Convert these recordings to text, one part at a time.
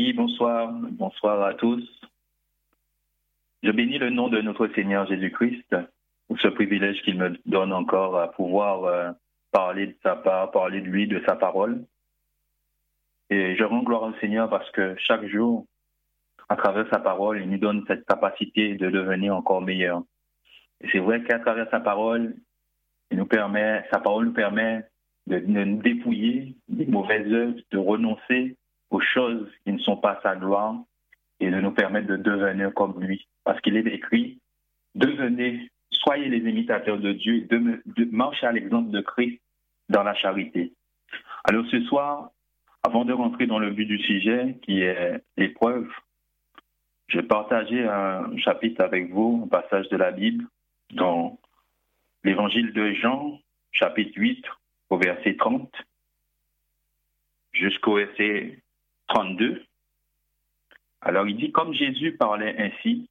Oui, bonsoir. Bonsoir à tous. Je bénis le nom de notre Seigneur Jésus-Christ pour ce privilège qu'il me donne encore à pouvoir euh, parler de sa part, parler de lui, de sa parole. Et je rends gloire au Seigneur parce que chaque jour, à travers sa parole, il nous donne cette capacité de devenir encore meilleur. Et c'est vrai qu'à travers sa parole, sa parole nous permet de, nous dépouiller des mauvaises œuvres, de renoncer aux choses qui ne sont pas sa gloire et de nous permettre de devenir comme lui. Parce qu'il est écrit, devenez, soyez les imitateurs de Dieu, de, marchez à l'exemple de Christ dans la charité. Alors ce soir, avant de rentrer dans le but du sujet, qui est l'épreuve, je vais partager un chapitre avec vous, un passage de la Bible, dans l'évangile de Jean, chapitre 8, au verset 30, jusqu'au verset 32. Alors il dit, comme Jésus parlait ainsi,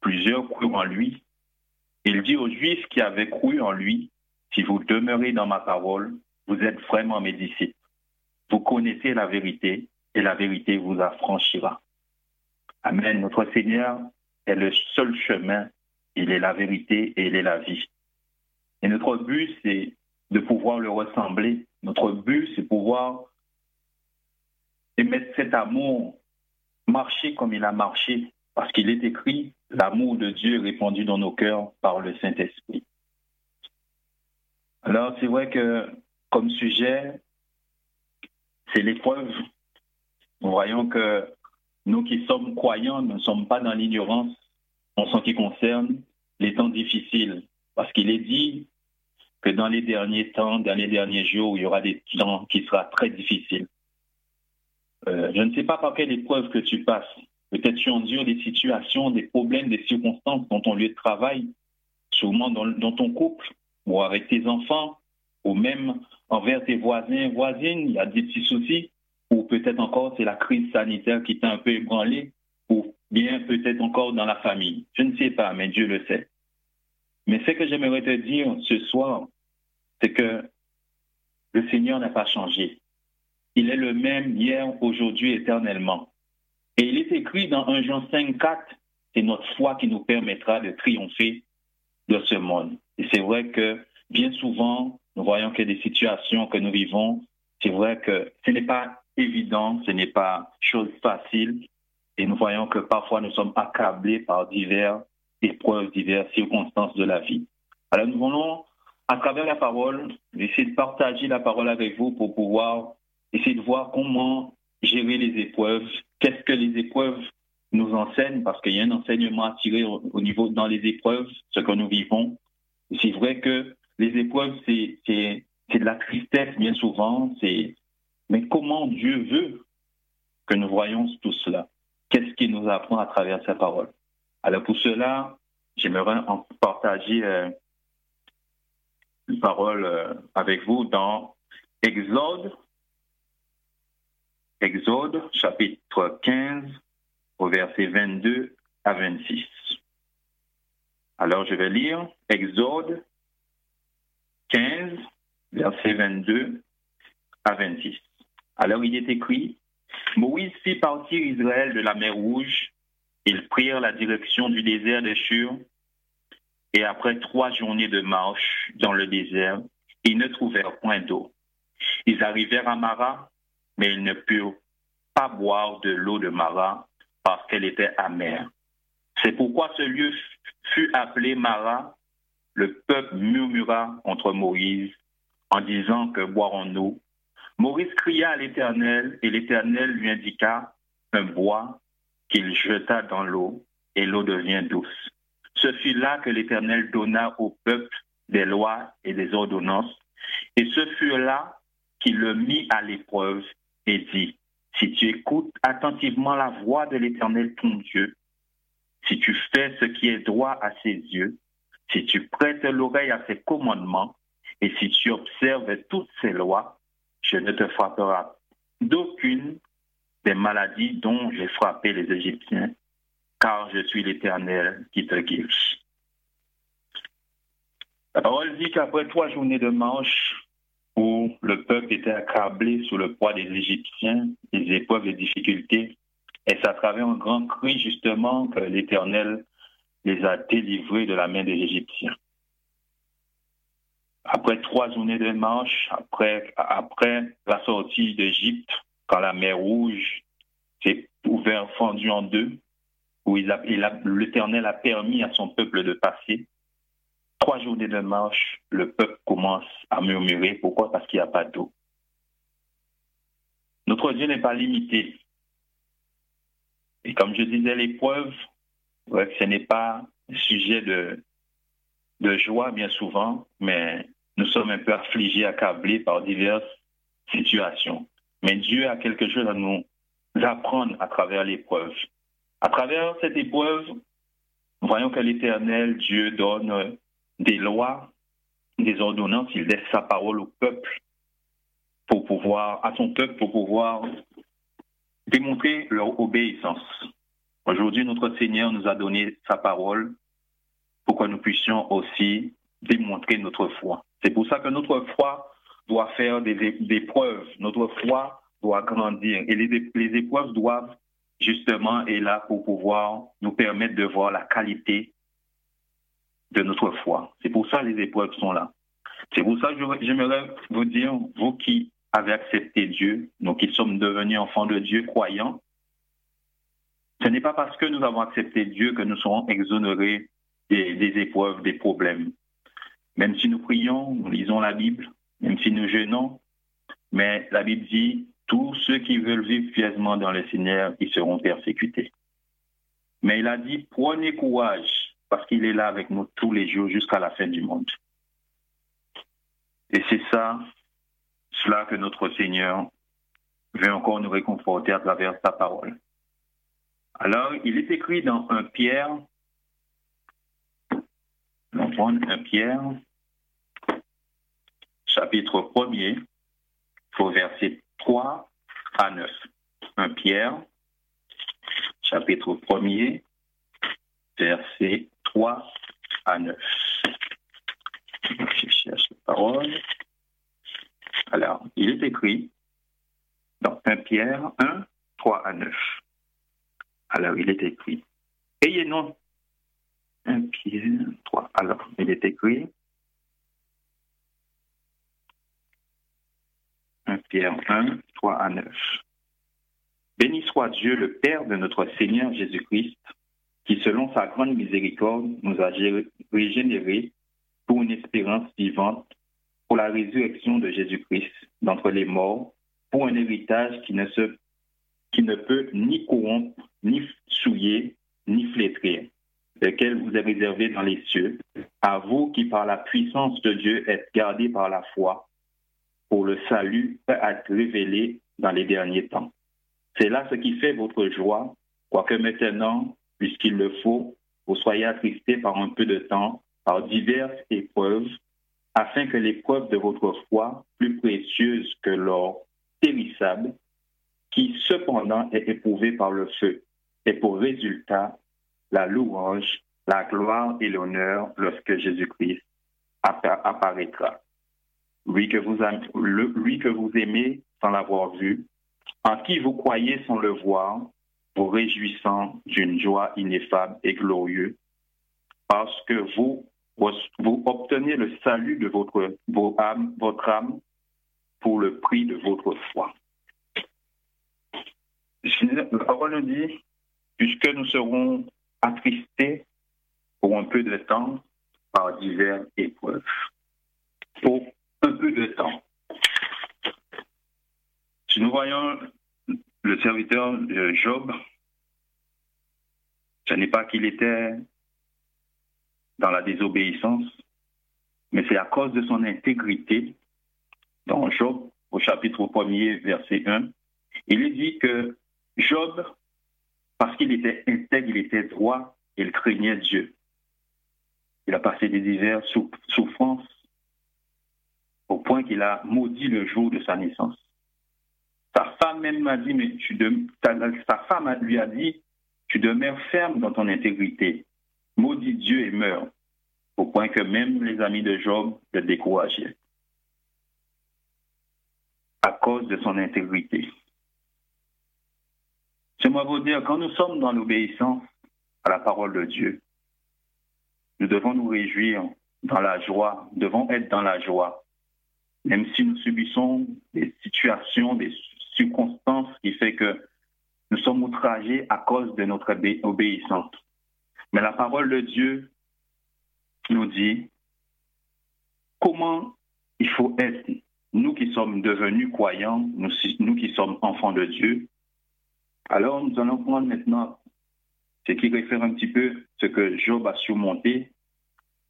plusieurs crurent en lui. Il dit aux Juifs qui avaient cru en lui, si vous demeurez dans ma parole, vous êtes vraiment mes disciples. Vous connaissez la vérité et la vérité vous affranchira. Amen. Notre Seigneur est le seul chemin. Il est la vérité et il est la vie. Et notre but, c'est de pouvoir le ressembler. Notre but, c'est pouvoir émettre cet amour, marcher comme il a marché, parce qu'il est écrit, l'amour de Dieu est répandu dans nos cœurs par le Saint-Esprit. Alors, c'est vrai que comme sujet, c'est l'épreuve. Voyons que nous qui sommes croyants ne sommes pas dans l'ignorance en ce qui concerne les temps difficiles, parce qu'il est dit que dans les derniers temps, dans les derniers jours, il y aura des temps qui seront très difficiles. Euh, je ne sais pas par quelle épreuve que tu passes. Peut-être tu endures des situations, des problèmes, des circonstances dans ton lieu de travail, sûrement dans, dans ton couple, ou avec tes enfants, ou même envers tes voisins, voisines, il y a des petits soucis, ou peut-être encore c'est la crise sanitaire qui t'a un peu ébranlé, ou bien peut-être encore dans la famille. Je ne sais pas, mais Dieu le sait. Mais ce que j'aimerais te dire ce soir, c'est que le Seigneur n'a pas changé. Il est le même hier, aujourd'hui, éternellement. Et il est écrit dans 1 Jean 5, 4, c'est notre foi qui nous permettra de triompher de ce monde. Et c'est vrai que bien souvent, nous voyons que des situations que nous vivons, c'est vrai que ce n'est pas évident, ce n'est pas chose facile. Et nous voyons que parfois nous sommes accablés par diverses épreuves, diverses circonstances de la vie. Alors nous voulons, à travers la parole, essayer de partager la parole avec vous pour pouvoir essayer de voir comment gérer les épreuves, qu'est-ce que les épreuves nous enseignent, parce qu'il y a un enseignement à tirer au, niveau dans les épreuves, ce que nous vivons. C'est vrai que les épreuves, c'est, de la tristesse bien souvent, mais comment Dieu veut que nous voyons tout cela? Qu'est-ce qu'il nous apprend à travers sa parole? Alors pour cela, j'aimerais en partager euh, une parole euh, avec vous dans Exode Exode chapitre 15 au verset 22 à 26. Alors je vais lire Exode 15, verset 22 à 26. Alors il est écrit, Moïse fit partir Israël de la mer Rouge, ils prirent la direction du désert des Shur, et après trois journées de marche dans le désert, ils ne trouvèrent point d'eau. Ils arrivèrent à Mara, mais ils ne purent pas boire de l'eau de Mara parce qu'elle était amère. C'est pourquoi ce lieu fut appelé Mara. Le peuple murmura contre Moïse en disant que boirons-nous Moïse cria à l'Éternel et l'Éternel lui indiqua un bois qu'il jeta dans l'eau et l'eau devient douce. Ce fut là que l'Éternel donna au peuple des lois et des ordonnances et ce fut là qu'il le mit à l'épreuve et dit, si tu écoutes attentivement la voix de l'Éternel ton Dieu, si tu fais ce qui est droit à ses yeux, si tu prêtes l'oreille à ses commandements, et si tu observes toutes ses lois, je ne te frapperai d'aucune des maladies dont j'ai frappé les Égyptiens, car je suis l'Éternel qui te guide. La parole dit qu'après trois journées de marche, où le peuple était accablé sous le poids des Égyptiens, des épreuves et difficultés, Et c'est à travers un grand cri, justement, que l'Éternel les a délivrés de la main des Égyptiens. Après trois journées de marche, après, après la sortie d'Égypte, quand la mer Rouge s'est ouverte, fendue en deux, où l'Éternel a permis à son peuple de passer, trois journées de marche, le peuple commence à murmurer. Pourquoi? Parce qu'il n'y a pas d'eau. Notre Dieu n'est pas limité. Et comme je disais, l'épreuve, ce n'est pas un sujet de, de joie bien souvent, mais nous sommes un peu affligés, accablés par diverses situations. Mais Dieu a quelque chose à nous apprendre à travers l'épreuve. À travers cette épreuve, voyons que l'Éternel, Dieu, donne des lois, des ordonnances, il laisse sa parole au peuple pour pouvoir, à son peuple pour pouvoir démontrer leur obéissance. Aujourd'hui, notre Seigneur nous a donné sa parole pour que nous puissions aussi démontrer notre foi. C'est pour ça que notre foi doit faire des, preuves, notre foi doit grandir et les, les épreuves doivent justement être là pour pouvoir nous permettre de voir la qualité de notre foi. C'est pour ça les épreuves sont là. C'est pour ça que j'aimerais vous dire, vous qui avez accepté Dieu, nous qui sommes devenus enfants de Dieu, croyants, ce n'est pas parce que nous avons accepté Dieu que nous serons exonérés des, des épreuves, des problèmes. Même si nous prions, nous lisons la Bible, même si nous jeûnons, mais la Bible dit, tous ceux qui veulent vivre pieusement dans le Seigneur, ils seront persécutés. Mais il a dit, prenez courage, parce qu'il est là avec nous tous les jours jusqu'à la fin du monde. Et c'est ça, cela que notre Seigneur veut encore nous réconforter à travers sa parole. Alors, il est écrit dans un Pierre, on prend un Pierre, chapitre 1er, au verset 3 à 9. Un Pierre, chapitre 1er, verset 3 à 9. Je cherche la parole. Alors, il est écrit dans 1 Pierre 1, 3 à 9. Alors, il est écrit. Ayez non. 1 Pierre 3. Alors, il est écrit. 1 Pierre 1, 3 à 9. Béni soit Dieu, le Père de notre Seigneur Jésus-Christ, qui, selon sa grande miséricorde, nous a régénérés pour une espérance vivante, pour la résurrection de Jésus-Christ d'entre les morts, pour un héritage qui ne, se, qui ne peut ni corrompre, ni souiller, ni flétrir, lequel vous est réservé dans les cieux, à vous qui, par la puissance de Dieu, êtes gardés par la foi pour le salut à être révélé dans les derniers temps. C'est là ce qui fait votre joie, quoique maintenant, puisqu'il le faut, vous soyez attristés par un peu de temps, par diverses épreuves, afin que l'épreuve de votre foi, plus précieuse que l'or périssable, qui cependant est éprouvée par le feu, ait pour résultat la louange, la gloire et l'honneur lorsque Jésus-Christ apparaîtra. Lui que vous, lui que vous aimez sans l'avoir vu, en qui vous croyez sans le voir, vous réjouissant d'une joie ineffable et glorieuse, parce que vous, vous obtenez le salut de votre, âme, votre âme pour le prix de votre foi. La parole nous dit, puisque nous serons attristés pour un peu de temps par diverses épreuves. Pour un peu de temps. Si nous voyons le serviteur de Job, ce n'est pas qu'il était dans la désobéissance, mais c'est à cause de son intégrité. Dans Job, au chapitre 1er, verset 1, il dit que Job, parce qu'il était intègre, il était droit, il craignait Dieu. Il a passé des diverses souffrances au point qu'il a maudit le jour de sa naissance. Femme même m'a dit, mais tu sa femme lui a dit, tu demeures ferme dans ton intégrité, maudit Dieu et meurs, au point que même les amis de Job le décourageaient. À cause de son intégrité. J'aimerais vous dire, quand nous sommes dans l'obéissance à la parole de Dieu, nous devons nous réjouir dans la joie, devons être dans la joie, même si nous subissons des situations, des circonstances qui font que nous sommes outragés à cause de notre obéissance. Mais la parole de Dieu nous dit comment il faut être, nous qui sommes devenus croyants, nous, nous qui sommes enfants de Dieu. Alors nous allons prendre maintenant ce qui réfère un petit peu ce que Job a surmonté,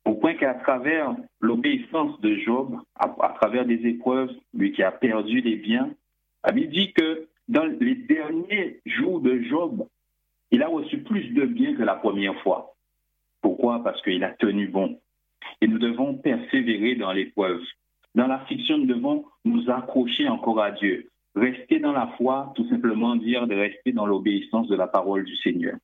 au point qu'à travers l'obéissance de Job, à, travers des épreuves, lui qui a perdu des biens, il dit que dans les derniers jours de Job, il a reçu plus de biens que la première fois. Pourquoi? Parce qu'il a tenu bon. Et nous devons persévérer dans l'épreuve. Dans la fiction, nous devons nous accrocher encore à Dieu. Rester dans la foi, tout simplement dire de rester dans l'obéissance de la parole du Seigneur.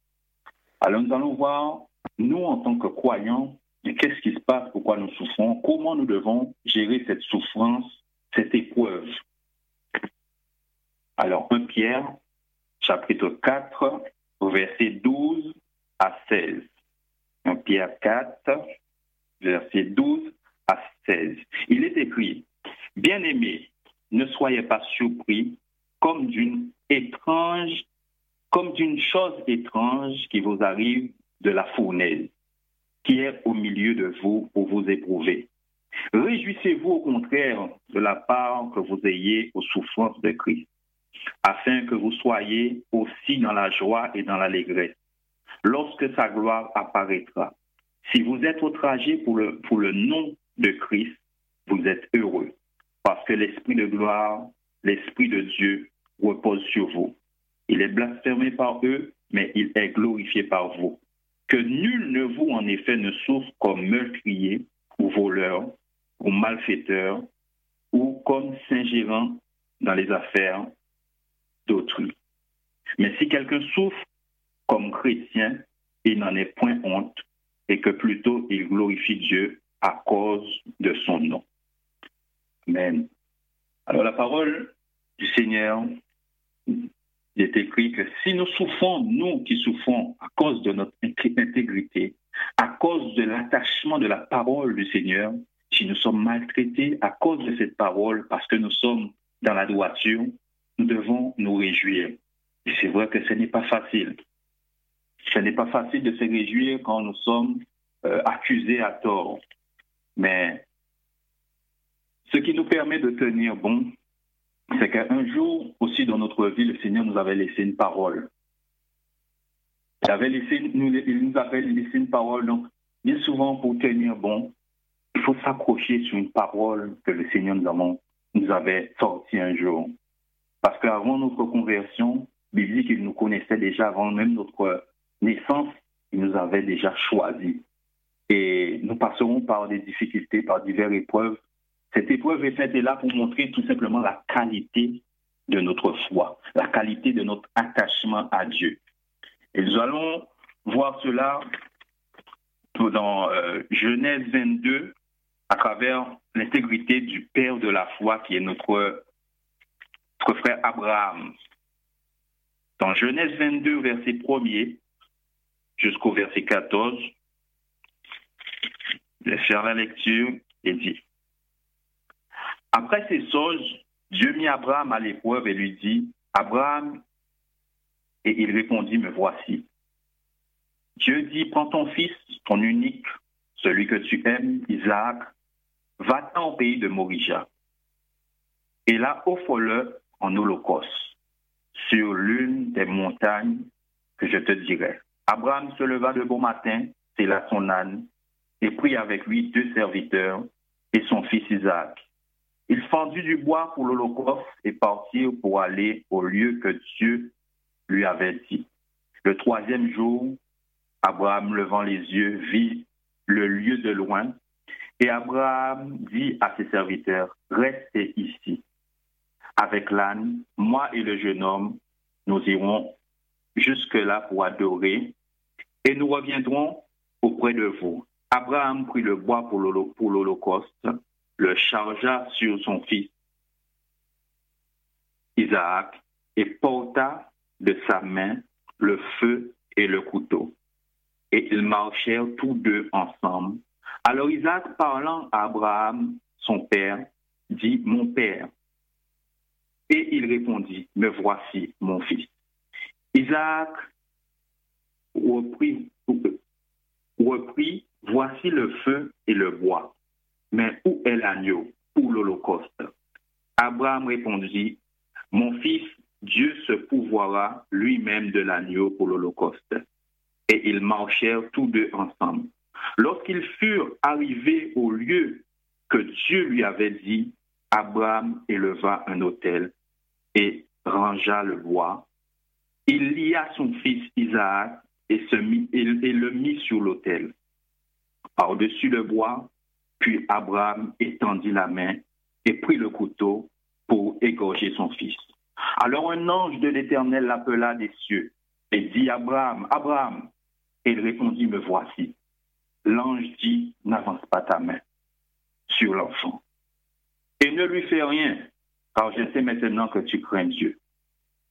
Alors nous allons voir, nous en tant que croyants, qu'est-ce qui se passe, pourquoi nous souffrons, comment nous devons gérer cette souffrance, cette épreuve. Alors 1 Pierre, chapitre 4, verset 12 à 16. 1 Pierre 4, verset 12 à 16. Il est écrit, Bien-aimés, ne soyez pas surpris comme d'une étrange comme d'une chose étrange qui vous arrive de la fournaise, qui est au milieu de vous pour vous éprouver. Réjouissez-vous au contraire de la part que vous ayez aux souffrances de Christ, afin que vous soyez aussi dans la joie et dans l'allégresse, lorsque sa gloire apparaîtra. Si vous êtes outragé pour le, nom de Christ, vous êtes heureux, parce que l'Esprit de gloire, l'Esprit de Dieu repose sur vous. Il est blasphémé par eux, mais il est glorifié par vous. Que nul ne vous, en effet, ne souffre comme meurtrier ou voleur ou malfaiteur ou comme s'ingérant dans les affaires d'autrui. Mais si quelqu'un souffre comme chrétien, il n'en est point honte et que plutôt il glorifie Dieu à cause de son nom. Amen. Alors la parole du Seigneur il est écrit que si nous souffrons, nous qui souffrons à cause de notre intégrité, à cause de l'attachement de la parole du Seigneur, si nous sommes maltraités à cause de cette parole, parce que nous sommes dans la droiture, nous devons nous réjouir. Et c'est vrai que ce n'est pas facile. Ce n'est pas facile de se réjouir quand nous sommes euh, accusés à tort. Mais ce qui nous permet de tenir bon, c'est qu'un jour aussi dans notre vie, le Seigneur nous avait laissé une parole. Il, avait laissé, nous, il nous avait laissé une parole. Donc, bien souvent, pour tenir bon, il faut s'accrocher sur une parole que le Seigneur nous, nous avait sortie un jour. Parce qu'avant notre conversion, dit qu'il nous connaissait déjà avant même notre naissance, il nous avait déjà choisis. Et nous passerons par des difficultés, par diverses épreuves, cette épreuve est faite là pour montrer tout simplement la qualité de notre foi, la qualité de notre attachement à Dieu. Et nous allons voir cela dans euh, Genèse 22 à travers l'intégrité du Père de la foi qui est notre, notre frère Abraham. Dans Genèse 22, verset 1er jusqu'au verset 14, je vais faire la lecture et dit après ces choses, Dieu mit Abraham à l'épreuve et lui dit, Abraham, et il répondit, me voici. Dieu dit, prends ton fils, ton unique, celui que tu aimes, Isaac, va-t'en au pays de Morija. Et là, offre-le en holocauste, sur l'une des montagnes que je te dirai. Abraham se leva de bon matin, là son âne, et prit avec lui deux serviteurs et son fils Isaac. Il fendit du bois pour l'Holocauste et partit pour aller au lieu que Dieu lui avait dit. Le troisième jour, Abraham, levant les yeux, vit le lieu de loin. Et Abraham dit à ses serviteurs, restez ici. Avec l'âne, moi et le jeune homme, nous irons jusque-là pour adorer et nous reviendrons auprès de vous. Abraham prit le bois pour l'Holocauste le chargea sur son fils Isaac et porta de sa main le feu et le couteau. Et ils marchèrent tous deux ensemble. Alors Isaac, parlant à Abraham, son père, dit, Mon père. Et il répondit, Me voici, mon fils. Isaac reprit, reprit, Voici le feu et le bois. Mais où est l'agneau pour l'Holocauste? Abraham répondit, Mon fils, Dieu se pouvoira lui-même de l'agneau pour l'Holocauste. Et ils marchèrent tous deux ensemble. Lorsqu'ils furent arrivés au lieu que Dieu lui avait dit, Abraham éleva un autel et rangea le bois. Il lia son fils Isaac et, le mit sur l'autel. Par-dessus le bois, puis Abraham étendit la main et prit le couteau pour égorger son fils. Alors un ange de l'Éternel l'appela des cieux et dit Abraham, Abraham. Et il répondit, me voici. L'ange dit, n'avance pas ta main sur l'enfant. Et ne lui fais rien, car je sais maintenant que tu crains Dieu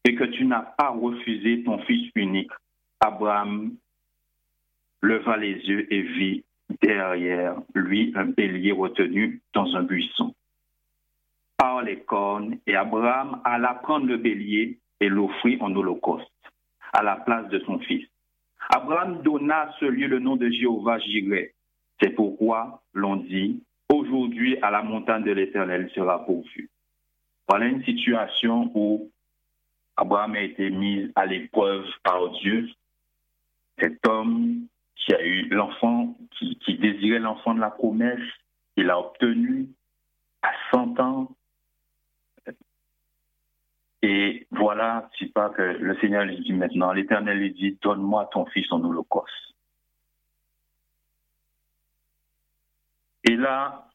et que tu n'as pas refusé ton fils unique. Abraham leva les yeux et vit derrière lui un bélier retenu dans un buisson par les cornes, et Abraham alla prendre le bélier et l'offrit en holocauste à la place de son fils. Abraham donna à ce lieu le nom de Jéhovah Jireh. C'est pourquoi l'on dit, aujourd'hui à la montagne de l'Éternel sera pourvu. Voilà une situation où Abraham a été mis à l'épreuve par Dieu. Cet homme qui a eu l'enfant, qui, désirait l'enfant de la promesse, il a obtenu à 100 ans, et voilà, c'est pas que le Seigneur lui dit maintenant, l'Éternel lui dit, donne-moi ton fils en holocauste. Et là,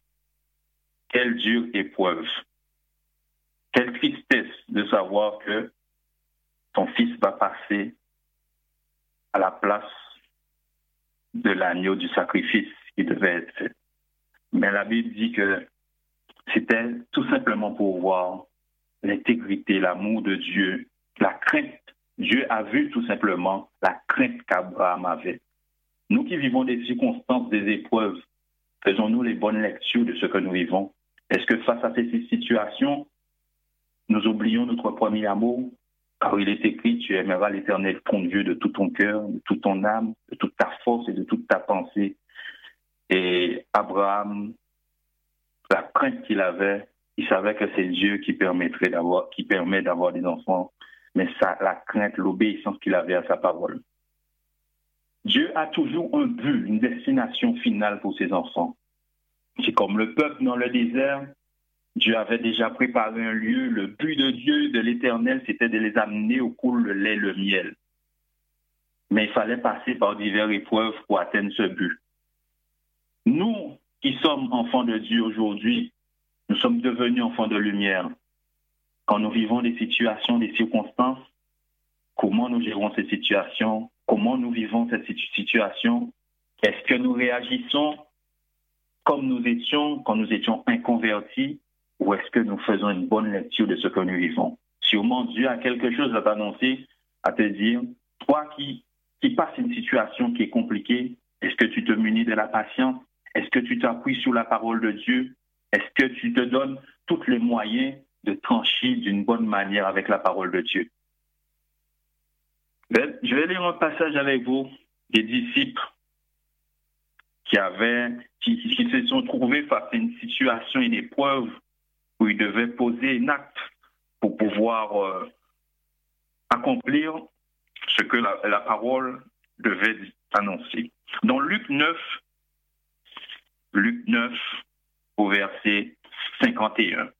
quelle dure épreuve, quelle tristesse de savoir que ton fils va passer à la place de l'agneau du sacrifice qui devait être fait. Mais la Bible dit que c'était tout simplement pour voir l'intégrité, l'amour de Dieu, la crainte. Dieu a vu tout simplement la crainte qu'Abraham avait. Nous qui vivons des circonstances, des épreuves, faisons-nous les bonnes lectures de ce que nous vivons? Est-ce que face à ces situations, nous oublions notre premier amour Car il est écrit, tu aimeras l'éternel ton Dieu de tout ton cœur, de toute ton âme, de toute ta force et de toute ta pensée. Et Abraham, la crainte qu'il avait, il savait que c'est Dieu qui permettrait d'avoir, qui permet d'avoir des enfants, mais ça, la crainte, l'obéissance qu'il avait à sa parole. Dieu a toujours un but, une destination finale pour ses enfants. C'est comme le peuple dans le désert. Dieu avait déjà préparé un lieu. Le but de Dieu, de l'Éternel, c'était de les amener au cours le lait, le miel. Mais il fallait passer par diverses épreuves pour atteindre ce but. Nous qui sommes enfants de Dieu aujourd'hui, nous sommes devenus enfants de lumière. Quand nous vivons des situations, des circonstances, comment nous gérons ces situations? Comment nous vivons cette situation? Est-ce que nous réagissons comme nous étions quand nous étions inconvertis? Ou est-ce que nous faisons une bonne lecture de ce que nous vivons? Sûrement Dieu a quelque chose à t'annoncer, à te dire, toi qui, qui passes une situation qui est compliquée, est-ce que tu te munis de la patience? Est-ce que tu t'appuies sur la parole de Dieu? Est-ce que tu te donnes tous les moyens de trancher d'une bonne manière avec la parole de Dieu? Ben, Je vais lire un passage avec vous des disciples qui avaient, qui, se sont trouvés face à une situation, une épreuve où ils devaient poser un acte pour pouvoir euh, accomplir ce que la, la, parole devait annoncer. Dans Luc 9, Luc 9, au verset 51.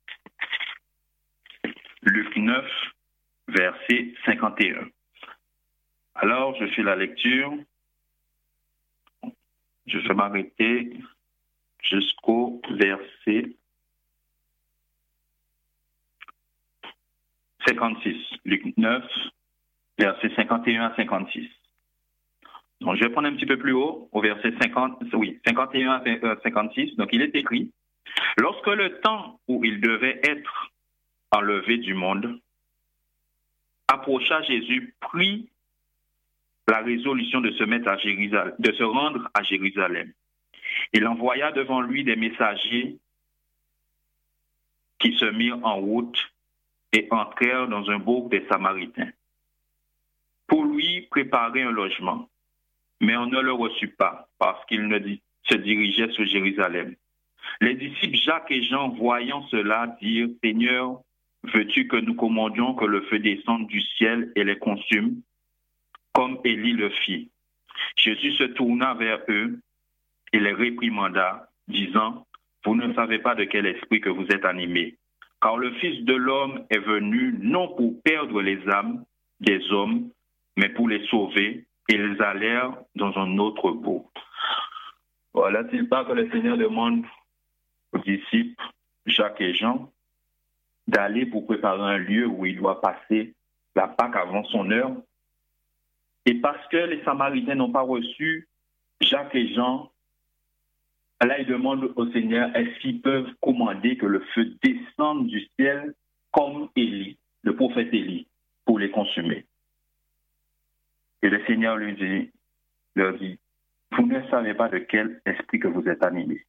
Luc 9, verset 51. Alors, je fais la lecture. Je vais m'arrêter jusqu'au verset 56. Luc 9, verset 51 à 56. Donc, je vais prendre un petit peu plus haut, au verset 50, oui, 51 à 56. Donc, il est écrit, Lorsque le temps où il devait être enlevé du monde approcha, Jésus prit la résolution de se mettre à Jérusalem, de se rendre à Jérusalem. Il envoya devant lui des messagers qui se mirent en route et entrèrent dans un bourg des Samaritains pour lui préparer un logement. Mais on ne le reçut pas parce qu'il ne se dirigeait sur Jérusalem. Les disciples Jacques et Jean, voyant cela, dirent, Seigneur, veux-tu que nous commandions que le feu descende du ciel et les consume, comme Élie le fit? Jésus se tourna vers eux et les réprimanda, disant, Vous ne savez pas de quel esprit que vous êtes animés, car le Fils de l'homme est venu non pour perdre les âmes des hommes, mais pour les sauver, et ils allèrent dans un autre bout. Voilà, c'est pas que le Seigneur demande aux disciples, Jacques et Jean, d'aller pour préparer un lieu où il doit passer la Pâque avant son heure. Et parce que les Samaritains n'ont pas reçu Jacques et Jean, là, ils demandent au Seigneur, est-ce qu'ils peuvent commander que le feu descende du ciel comme Élie, le prophète Élie, pour les consumer? Et le Seigneur lui dit, leur dit, vous ne savez pas de quel esprit que vous êtes animés.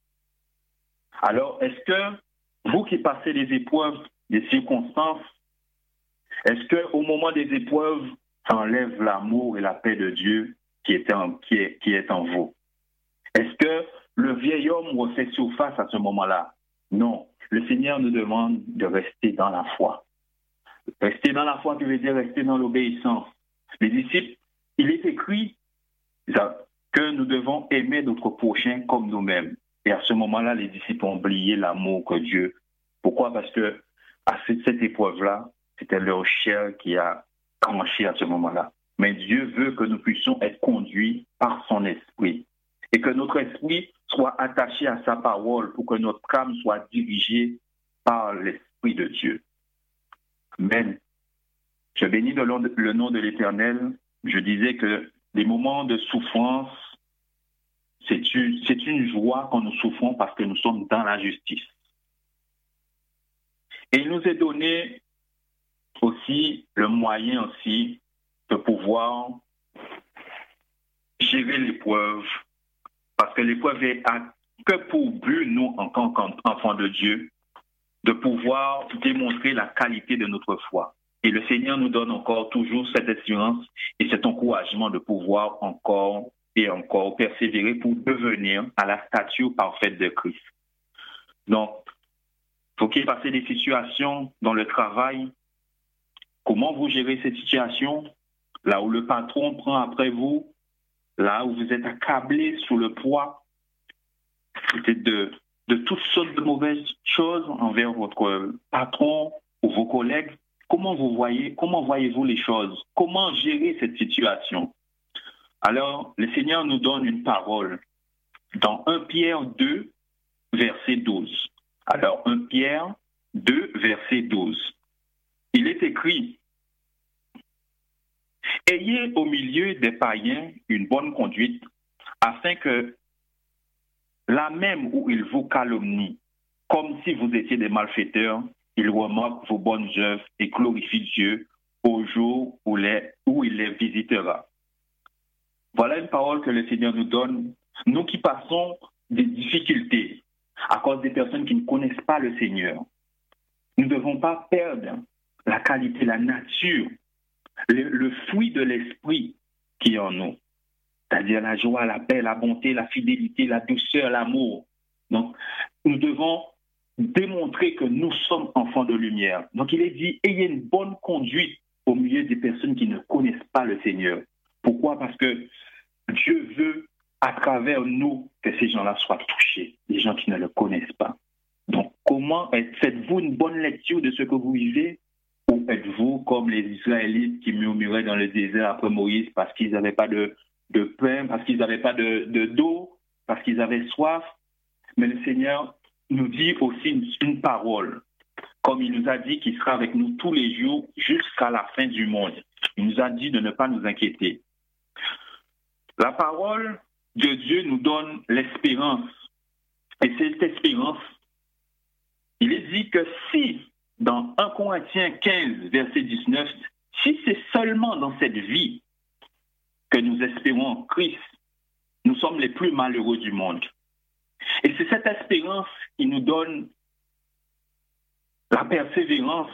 Alors, est-ce que vous qui passez des épreuves, des circonstances, est-ce que au moment des épreuves, ça enlève l'amour et la paix de Dieu qui est en, qui est en vous? Est-ce que le vieil homme refait surface à ce moment-là? Non. Le Seigneur nous demande de rester dans la foi. Rester dans la foi qui veut dire rester dans l'obéissance. Les disciples, il est écrit que nous devons aimer notre prochain comme nous-mêmes. Et à ce moment-là, les disciples ont oublié l'amour que Dieu. Pourquoi? Parce que à cette épreuve-là, c'était leur chair qui a tranché à ce moment-là. Mais Dieu veut que nous puissions être conduits par son esprit et que notre esprit soit attaché à sa parole pour que notre âme soit dirigée par l'esprit de Dieu. Amen. Je bénis le nom de l'Éternel. Je disais que les moments de souffrance c'est une, une joie quand nous souffrons parce que nous sommes dans la justice. Et il nous est donné aussi le moyen aussi de pouvoir gérer l'épreuve, parce que l'épreuve est que pour but, nous, en tant qu'enfants de Dieu, de pouvoir démontrer la qualité de notre foi. Et le Seigneur nous donne encore toujours cette assurance et cet encouragement de pouvoir encore et encore persévérer pour devenir à la stature parfaite de Christ. Donc, faut qu'il passe des situations dans le travail. Comment vous gérez cette situation? Là où le patron prend après vous, là où vous êtes accablé sous le poids, de, toutes sortes de mauvaises choses envers votre patron ou vos collègues. Comment vous voyez, comment voyez-vous les choses? Comment gérer cette situation? Alors, le Seigneur nous donne une parole dans 1 Pierre 2, verset 12. Alors, 1 Pierre 2, verset 12. Il est écrit, Ayez au milieu des païens une bonne conduite, afin que là même où ils vous calomnient, comme si vous étiez des malfaiteurs, ils remarquent vos bonnes œuvres et glorifient Dieu au jour où, où il les visitera. Voilà une parole que le Seigneur nous donne, nous qui passons des difficultés à cause des personnes qui ne connaissent pas le Seigneur. Nous ne devons pas perdre la qualité, la nature, le, fruit de l'esprit qui est en nous, c'est-à-dire la joie, la paix, la bonté, la fidélité, la douceur, l'amour. Donc, nous devons démontrer que nous sommes enfants de lumière. Donc, il est dit, ayez une bonne conduite au milieu des personnes qui ne connaissent pas le Seigneur. Pourquoi? Parce que Dieu veut, à travers nous, que ces gens-là soient touchés, les gens qui ne le connaissent pas. Donc, comment faites-vous une bonne lecture de ce que vous vivez? Ou êtes-vous comme les Israélites qui murmuraient dans le désert après Moïse parce qu'ils n'avaient pas de, de, pain, parce qu'ils n'avaient pas de, d'eau, parce qu'ils avaient soif? Mais le Seigneur nous dit aussi une, une parole, comme il nous a dit qu'il sera avec nous tous les jours jusqu'à la fin du monde. Il nous a dit de ne pas nous inquiéter. La parole de Dieu nous donne l'espérance. Et cette espérance, il est dit que si, dans 1 Corinthiens 15, verset 19, si c'est seulement dans cette vie que nous espérons en Christ, nous sommes les plus malheureux du monde. Et c'est cette espérance qui nous donne la persévérance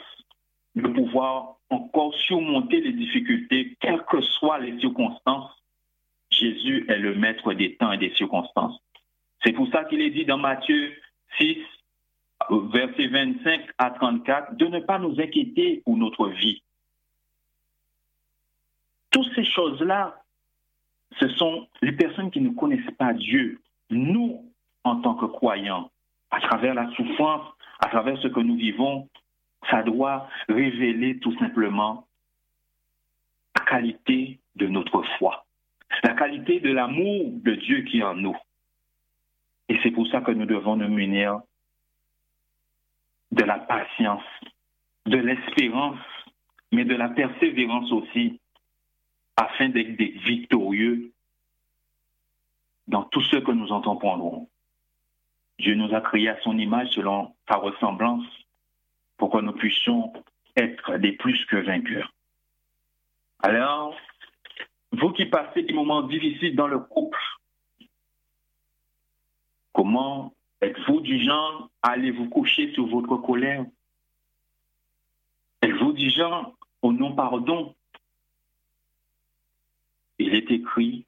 de pouvoir encore surmonter les difficultés, quelles que soient les circonstances. Jésus est le maître des temps et des circonstances. C'est pour ça qu'il est dit dans Matthieu 6, versets 25 à 34, de ne pas nous inquiéter pour notre vie. Toutes ces choses-là, ce sont les personnes qui ne connaissent pas Dieu. Nous, en tant que croyants, à travers la souffrance, à travers ce que nous vivons, ça doit révéler tout simplement la qualité de notre foi, la qualité de l'amour de Dieu qui est en nous. Et c'est pour ça que nous devons nous munir de la patience, de l'espérance, mais de la persévérance aussi, afin d'être victorieux dans tout ce que nous entreprendrons. Dieu nous a créés à son image selon sa ressemblance pour que nous puissions être des plus que vainqueurs. Alors, vous qui passez des moments difficiles dans le couple, comment êtes-vous du genre allez vous coucher sur votre colère? Êtes-vous du genre au non-pardon? Il est écrit,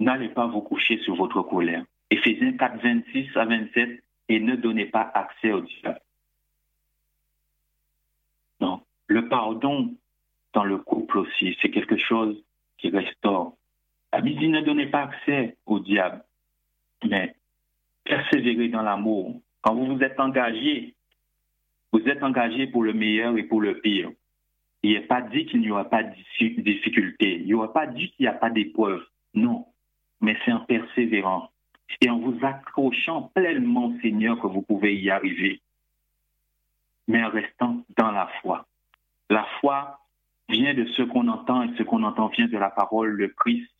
n'allez pas vous coucher sur votre colère. Éphésiens 4, 26 à 27, et ne donnez pas accès au diable. Donc, le pardon dans le couple aussi, c'est quelque chose qui restaure. La Bible dit ne donnez pas accès au diable, mais persévérez dans l'amour. Quand vous vous êtes engagé, vous êtes engagé pour le meilleur et pour le pire. Il n'est pas dit qu'il n'y aura pas de difficulté. Il n'y aura pas dit qu'il n'y a pas d'épreuve. Non. Mais c'est en persévérant et en vous accrochant pleinement au Seigneur que vous pouvez y arriver. Mais en restant dans la foi. La foi vient de ce qu'on entend et ce qu'on entend vient de la parole de Christ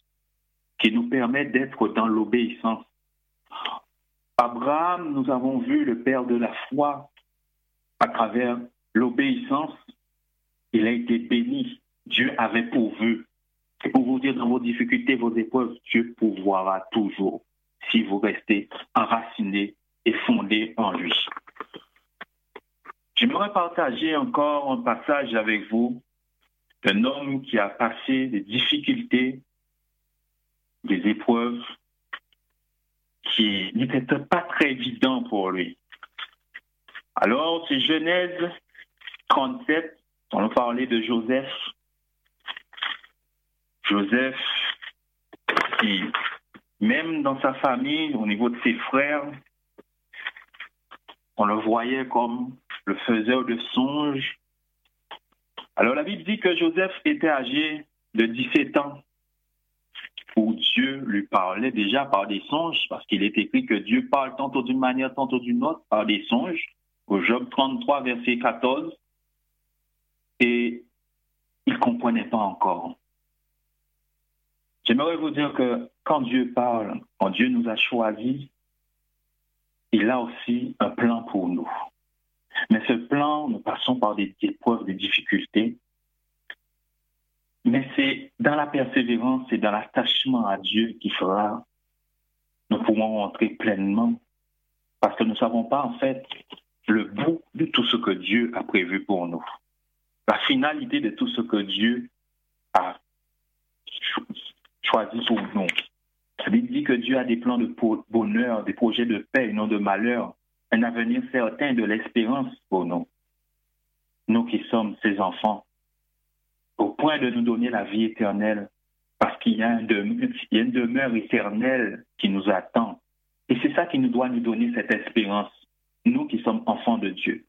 qui nous permet d'être dans l'obéissance. Abraham, nous avons vu le père de la foi à travers l'obéissance. Il a été béni. Dieu avait pourvu. Et pour vous dire dans vos difficultés, vos épreuves, Dieu pourvoira toujours si vous restez enraciné et fondé en lui. J'aimerais partager encore un passage avec vous d'un homme qui a passé des difficultés, des épreuves qui n'étaient pas très évidents pour lui. Alors, c'est Genèse 37, on nous parlait de Joseph. Joseph qui même dans sa famille, au niveau de ses frères, on le voyait comme le faiseur de songes. Alors la Bible dit que Joseph était âgé de 17 ans, où Dieu lui parlait déjà par des songes, parce qu'il est écrit que Dieu parle tantôt d'une manière, tantôt d'une autre, par des songes, au Job 33, verset 14, et il ne comprenait pas encore. J'aimerais vous dire que quand Dieu parle, quand Dieu nous a choisis, il a aussi un plan pour nous. Mais ce plan, nous passons par des épreuves, des difficultés. Mais c'est dans la persévérance et dans l'attachement à Dieu qui fera, nous pourrons rentrer pleinement. Parce que nous ne savons pas, en fait, le bout de tout ce que Dieu a prévu pour nous. La finalité de tout ce que Dieu a choisi pour nous. La dit que Dieu a des plans de bonheur, des projets de paix et non de malheur, un avenir certain de l'espérance pour nous. Nous qui sommes ses enfants, au point de nous donner la vie éternelle, parce qu'il y, a une demeure éternelle qui nous attend. Et c'est ça qui nous doit nous donner cette espérance, nous qui sommes enfants de Dieu.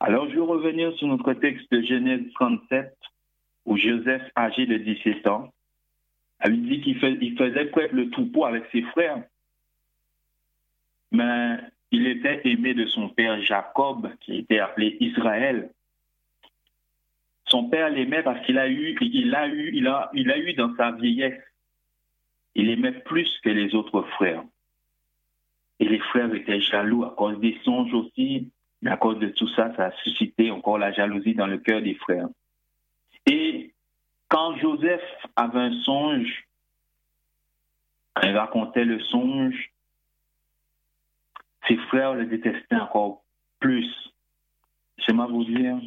Alors, je vais revenir sur notre texte de Genèse 37, où Joseph, âgé de 17 ans, avait dit qu'il faisait prêtre le troupeau avec ses frères. Mais il était aimé de son père Jacob, qui était appelé Israël. Son père l'aimait parce qu'il a eu, il a eu, il a, eu dans sa vieillesse. Il aimait plus que les autres frères. Et les frères étaient jaloux à cause des songes aussi, à cause de tout ça, ça a suscité encore la jalousie dans le cœur des frères. Et Quand Joseph avait un songe, il racontait le songe, ses frères le détestaient encore plus. J'aimerais vous dire,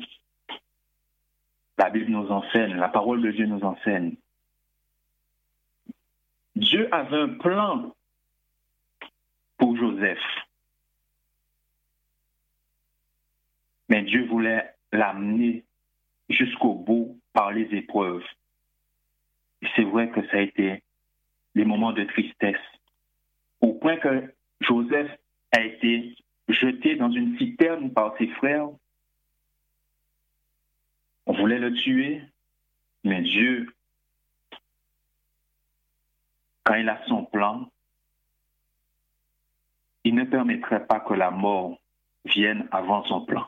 la Bible nous enseigne, la parole de Dieu nous enseigne. Dieu avait un plan pour Joseph. Mais Dieu voulait l'amener jusqu'au bout par les épreuves. C'est vrai que ça a été des moments de tristesse, au point que Joseph a été jeté dans une citerne par ses frères. On voulait le tuer, mais Dieu, quand il a son plan, il ne permettrait pas que la mort vienne avant son plan.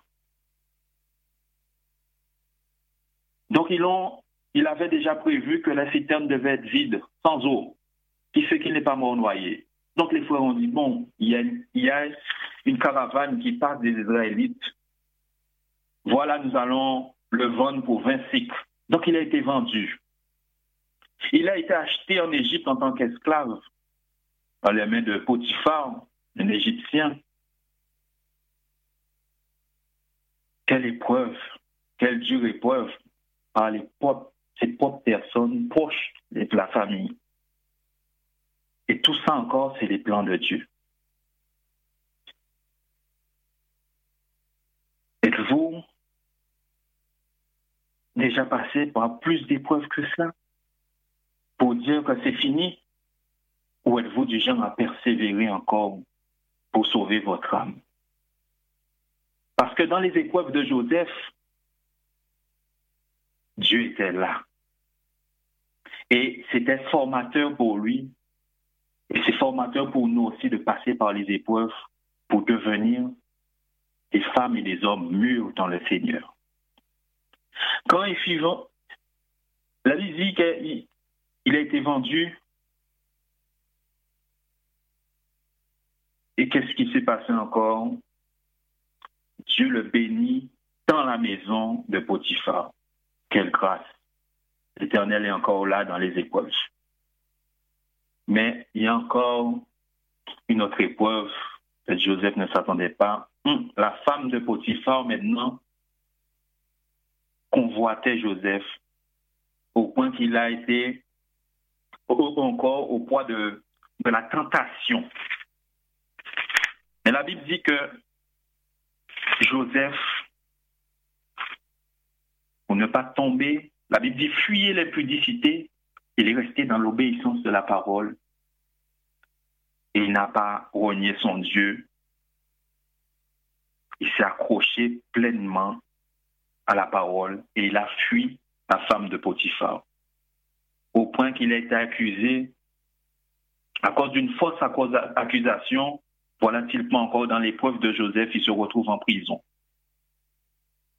Donc, il avait déjà prévu que la citerne devait être vide, sans eau, qui fait qu'il n'est pas mort noyé. Donc, les frères ont dit, bon, il y a, il y a une caravane qui part des Israélites. Voilà, nous allons le vendre pour 20 cycles. Donc, il a été vendu. Il a été acheté en Égypte en tant qu'esclave par les mains de Potiphar, un Égyptien. Quelle épreuve, quelle dure épreuve par les propres, propres personnes proches de la famille. Et tout ça encore, c'est les plans de Dieu. Êtes-vous déjà passé par plus d'épreuves que cela pour dire que c'est fini? Ou êtes-vous du genre à persévérer encore pour sauver votre âme? Parce que dans les épreuves de Joseph, Dieu était là. Et c'était formateur pour lui. Et c'est formateur pour nous aussi de passer par les épreuves pour devenir des femmes et des hommes mûrs dans le Seigneur. Quand il fut la Bible dit qu'il a été vendu. Et qu'est-ce qui s'est passé encore? Dieu le bénit dans la maison de Potiphar. Quelle grâce. L'Éternel est encore là dans les épreuves. Mais il y a encore une autre épreuve que Joseph ne s'attendait pas. Hum, la femme de Potiphar, maintenant, convoitait Joseph au point qu'il a été encore au poids de, la tentation. Mais la Bible dit que Joseph pour ne pas tomber. La Bible dit fuyez l'impudicité. Il est resté dans l'obéissance de la parole. Et il n'a pas renié son Dieu. Il s'est accroché pleinement à la parole et il a fui la femme de Potiphar. Au point qu'il a été accusé à cause d'une fausse accusation. Voilà-t-il pas encore dans l'épreuve de Joseph, il se retrouve en prison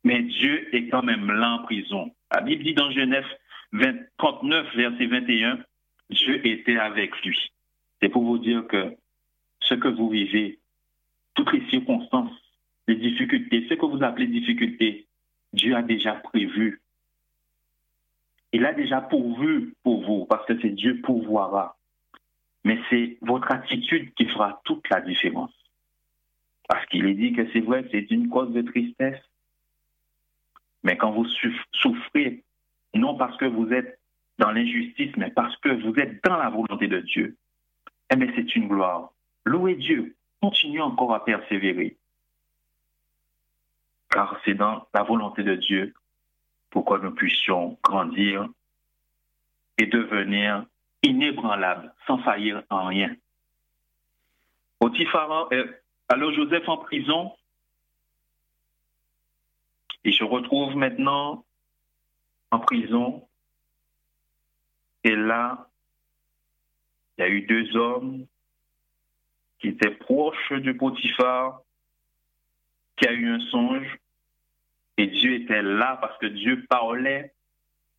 mais Dieu est quand même là en prison. La Bible dit dans Genève 39, verset 21, Dieu était avec lui. C'est pour vous dire que ce que vous vivez, toutes les circonstances, les difficultés, ce que vous appelez difficultés, Dieu a déjà prévu. Il a déjà pourvu pour vous, parce que c'est Dieu pourvoira. Mais c'est votre attitude qui fera toute la différence. Parce qu'il est dit que c'est vrai, c'est une cause de tristesse, mais quand vous souffrez, non parce que vous êtes dans l'injustice, mais parce que vous êtes dans la volonté de Dieu, eh bien, c'est une gloire. Louez Dieu. Continuez encore à persévérer. Car c'est dans la volonté de Dieu pour que nous puissions grandir et devenir inébranlables, sans faillir en rien. Euh, alors Joseph en prison, et je retrouve maintenant en prison. Et là, il y a eu deux hommes qui étaient proches du Potiphar, qui a eu un songe. Et Dieu était là parce que Dieu parlait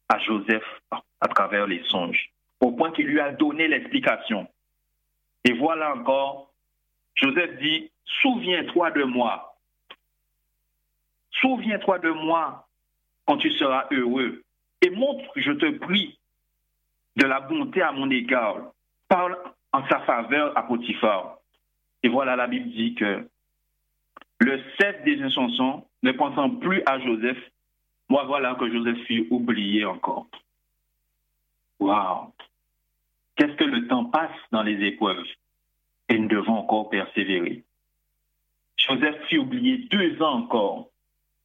à Joseph à travers les songes, au point qu'il lui a donné l'explication. Et voilà encore, Joseph dit, souviens-toi de moi Souviens-toi de moi quand tu seras heureux. et montre, je te prie, de la bonté à mon égard. Parle en sa faveur à Potiphar. Et voilà, la Bible dit que le chef des chansons, ne pensant plus à Joseph, moi voilà que Joseph fut oublié encore. Waouh! Qu'est-ce que le temps passe dans les épreuves et nous devons encore persévérer. Joseph fut oublié deux ans encore.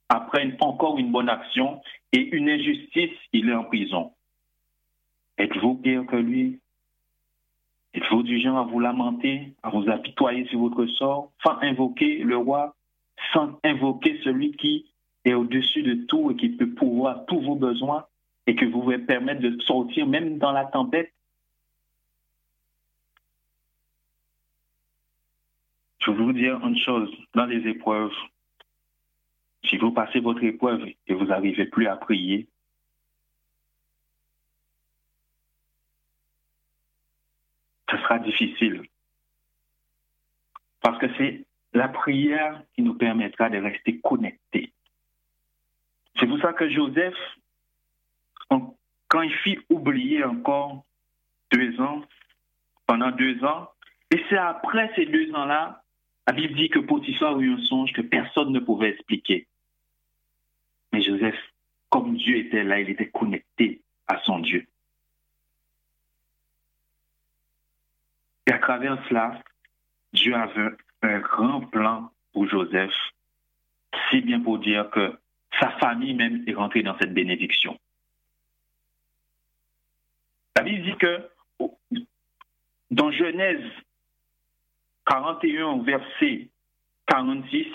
Après encore une bonne action et une injustice, il est en prison. Êtes-vous pire que lui? Êtes-vous du genre à vous lamenter, à vous apitoyer sur votre sort, sans invoquer le roi, sans invoquer celui qui est au-dessus de tout et qui peut pouvoir tous vos besoins et que vous pouvez permettre de sortir même dans la tempête Je vais vous dire une chose, dans les épreuves, si vous passez votre épreuve et vous n'arrivez plus à prier, ce sera difficile. Parce que c'est la prière qui nous permettra de rester connectés. C'est pour ça que Joseph, quand il fit oublier encore deux ans, pendant deux ans, et c'est après ces deux ans-là la Bible dit que Potiphar eut un songe que personne ne pouvait expliquer. Mais Joseph, comme Dieu était là, il était connecté à son Dieu. Et à travers cela, Dieu avait un grand plan pour Joseph, si bien pour dire que sa famille même est rentrée dans cette bénédiction. La Bible dit que dans Genèse 41, verset 46,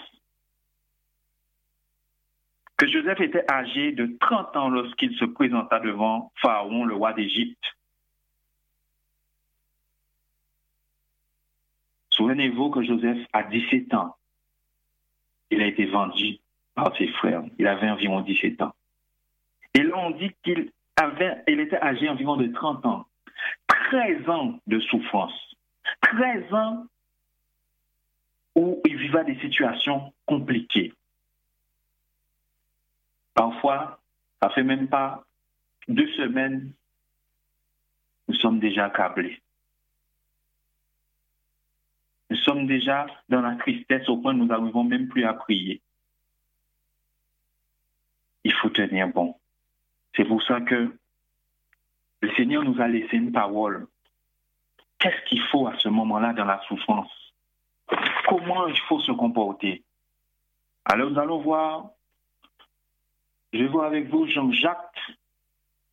que Joseph était âgé de 30 ans lorsqu'il se présenta devant Pharaon, le roi d'Égypte. Souvenez-vous que Joseph a 17 ans. Il a été vendu par ses frères. Il avait environ 17 ans. Et là, on dit qu'il avait, il était âgé environ de 30 ans. 13 ans de souffrance. 13 ans où il vivait des situations compliquées. Parfois, ça fait même pas deux semaines, nous sommes déjà accablés. Nous sommes déjà dans la tristesse au point où nous n'arrivons même plus à prier. Il faut tenir bon. C'est pour ça que le Seigneur nous a laissé une parole. Qu'est-ce qu'il faut à ce moment-là dans la souffrance? Comment il faut se comporter? Alors nous allons voir, je vais voir avec vous Jean-Jacques,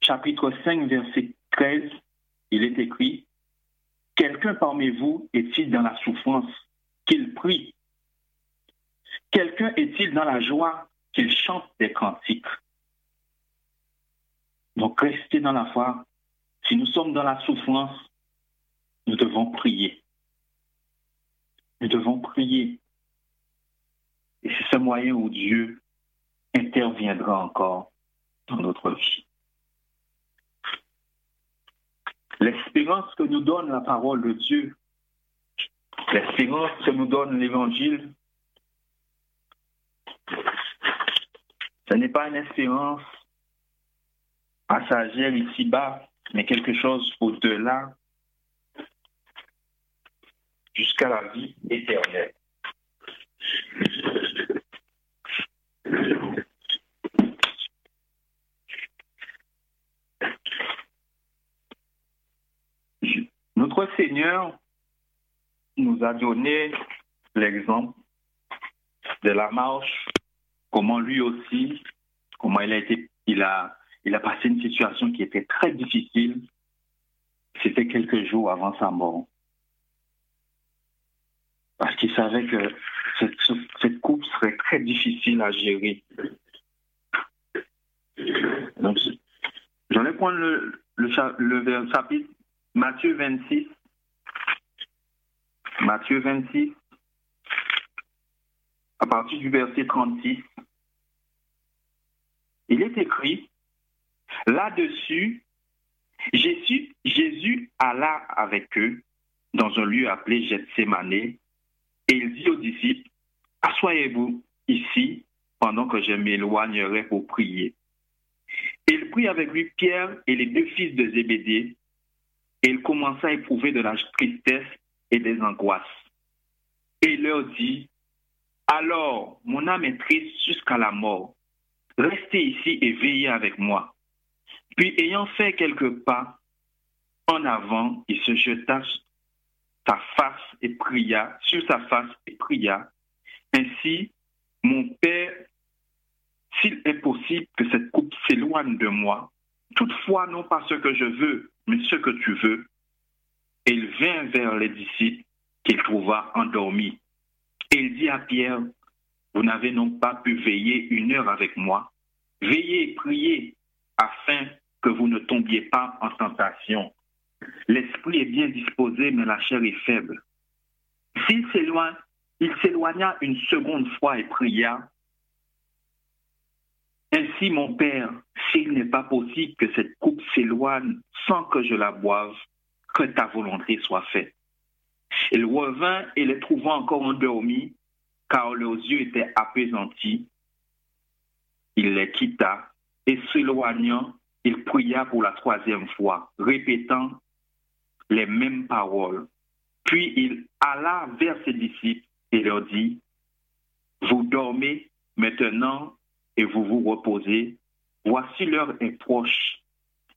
chapitre 5, verset 13. Il est écrit, Quelqu'un parmi vous est-il dans la souffrance qu'il prie? Quelqu'un est-il dans la joie qu'il chante des cantiques? Donc restez dans la foi. Si nous sommes dans la souffrance, nous devons prier. Nous devons prier. Et c'est ce moyen où Dieu interviendra encore dans notre vie. L'espérance que nous donne la parole de Dieu, l'espérance que nous donne l'Évangile, ce n'est pas une espérance passagère ici-bas, mais quelque chose au-delà jusqu'à la vie éternelle. Notre Seigneur nous a donné l'exemple de la marche, comment lui aussi, comment il a été, il a, il a passé une situation qui était très difficile. C'était quelques jours avant sa mort parce qu'il savait que cette, coupe serait très difficile à gérer. Donc, j'en vais prendre le, chapitre Matthieu 26. Matthieu 26, à partir du verset 36. Il est écrit, là-dessus, Jésus, Jésus alla avec eux dans un lieu appelé Gethsemane et il dit aux disciples, Assoyez-vous ici pendant que je m'éloignerai pour prier. Il prit avec lui Pierre et les deux fils de Zébédée, et il commença à éprouver de la tristesse et des angoisses. Et il leur dit, Alors, mon âme est triste jusqu'à la mort. Restez ici et veillez avec moi. Puis, ayant fait quelques pas en avant, il se jeta sa face et pria, sur sa face et pria. Ainsi, mon Père, s'il est possible que cette coupe s'éloigne de moi, toutefois non pas ce que je veux, mais ce que tu veux. Il vint vers les disciples qu'il trouva endormis. Et il dit à Pierre, vous n'avez donc pas pu veiller une heure avec moi. Veillez et priez afin que vous ne tombiez pas en tentation. L'esprit est bien disposé, mais la chair est faible. S'il s'éloigne, il s'éloigna une seconde fois et pria. Ainsi, mon Père, s'il n'est pas possible que cette coupe s'éloigne sans que je la boive, que ta volonté soit faite. Il revint et les trouva encore endormis, car leurs yeux étaient apaisantis. Il les quitta et s'éloignant, il pria pour la troisième fois, répétant les mêmes paroles. Puis il alla vers ses disciples et leur dit, Vous dormez maintenant et vous vous reposez. Voici l'heure est proche.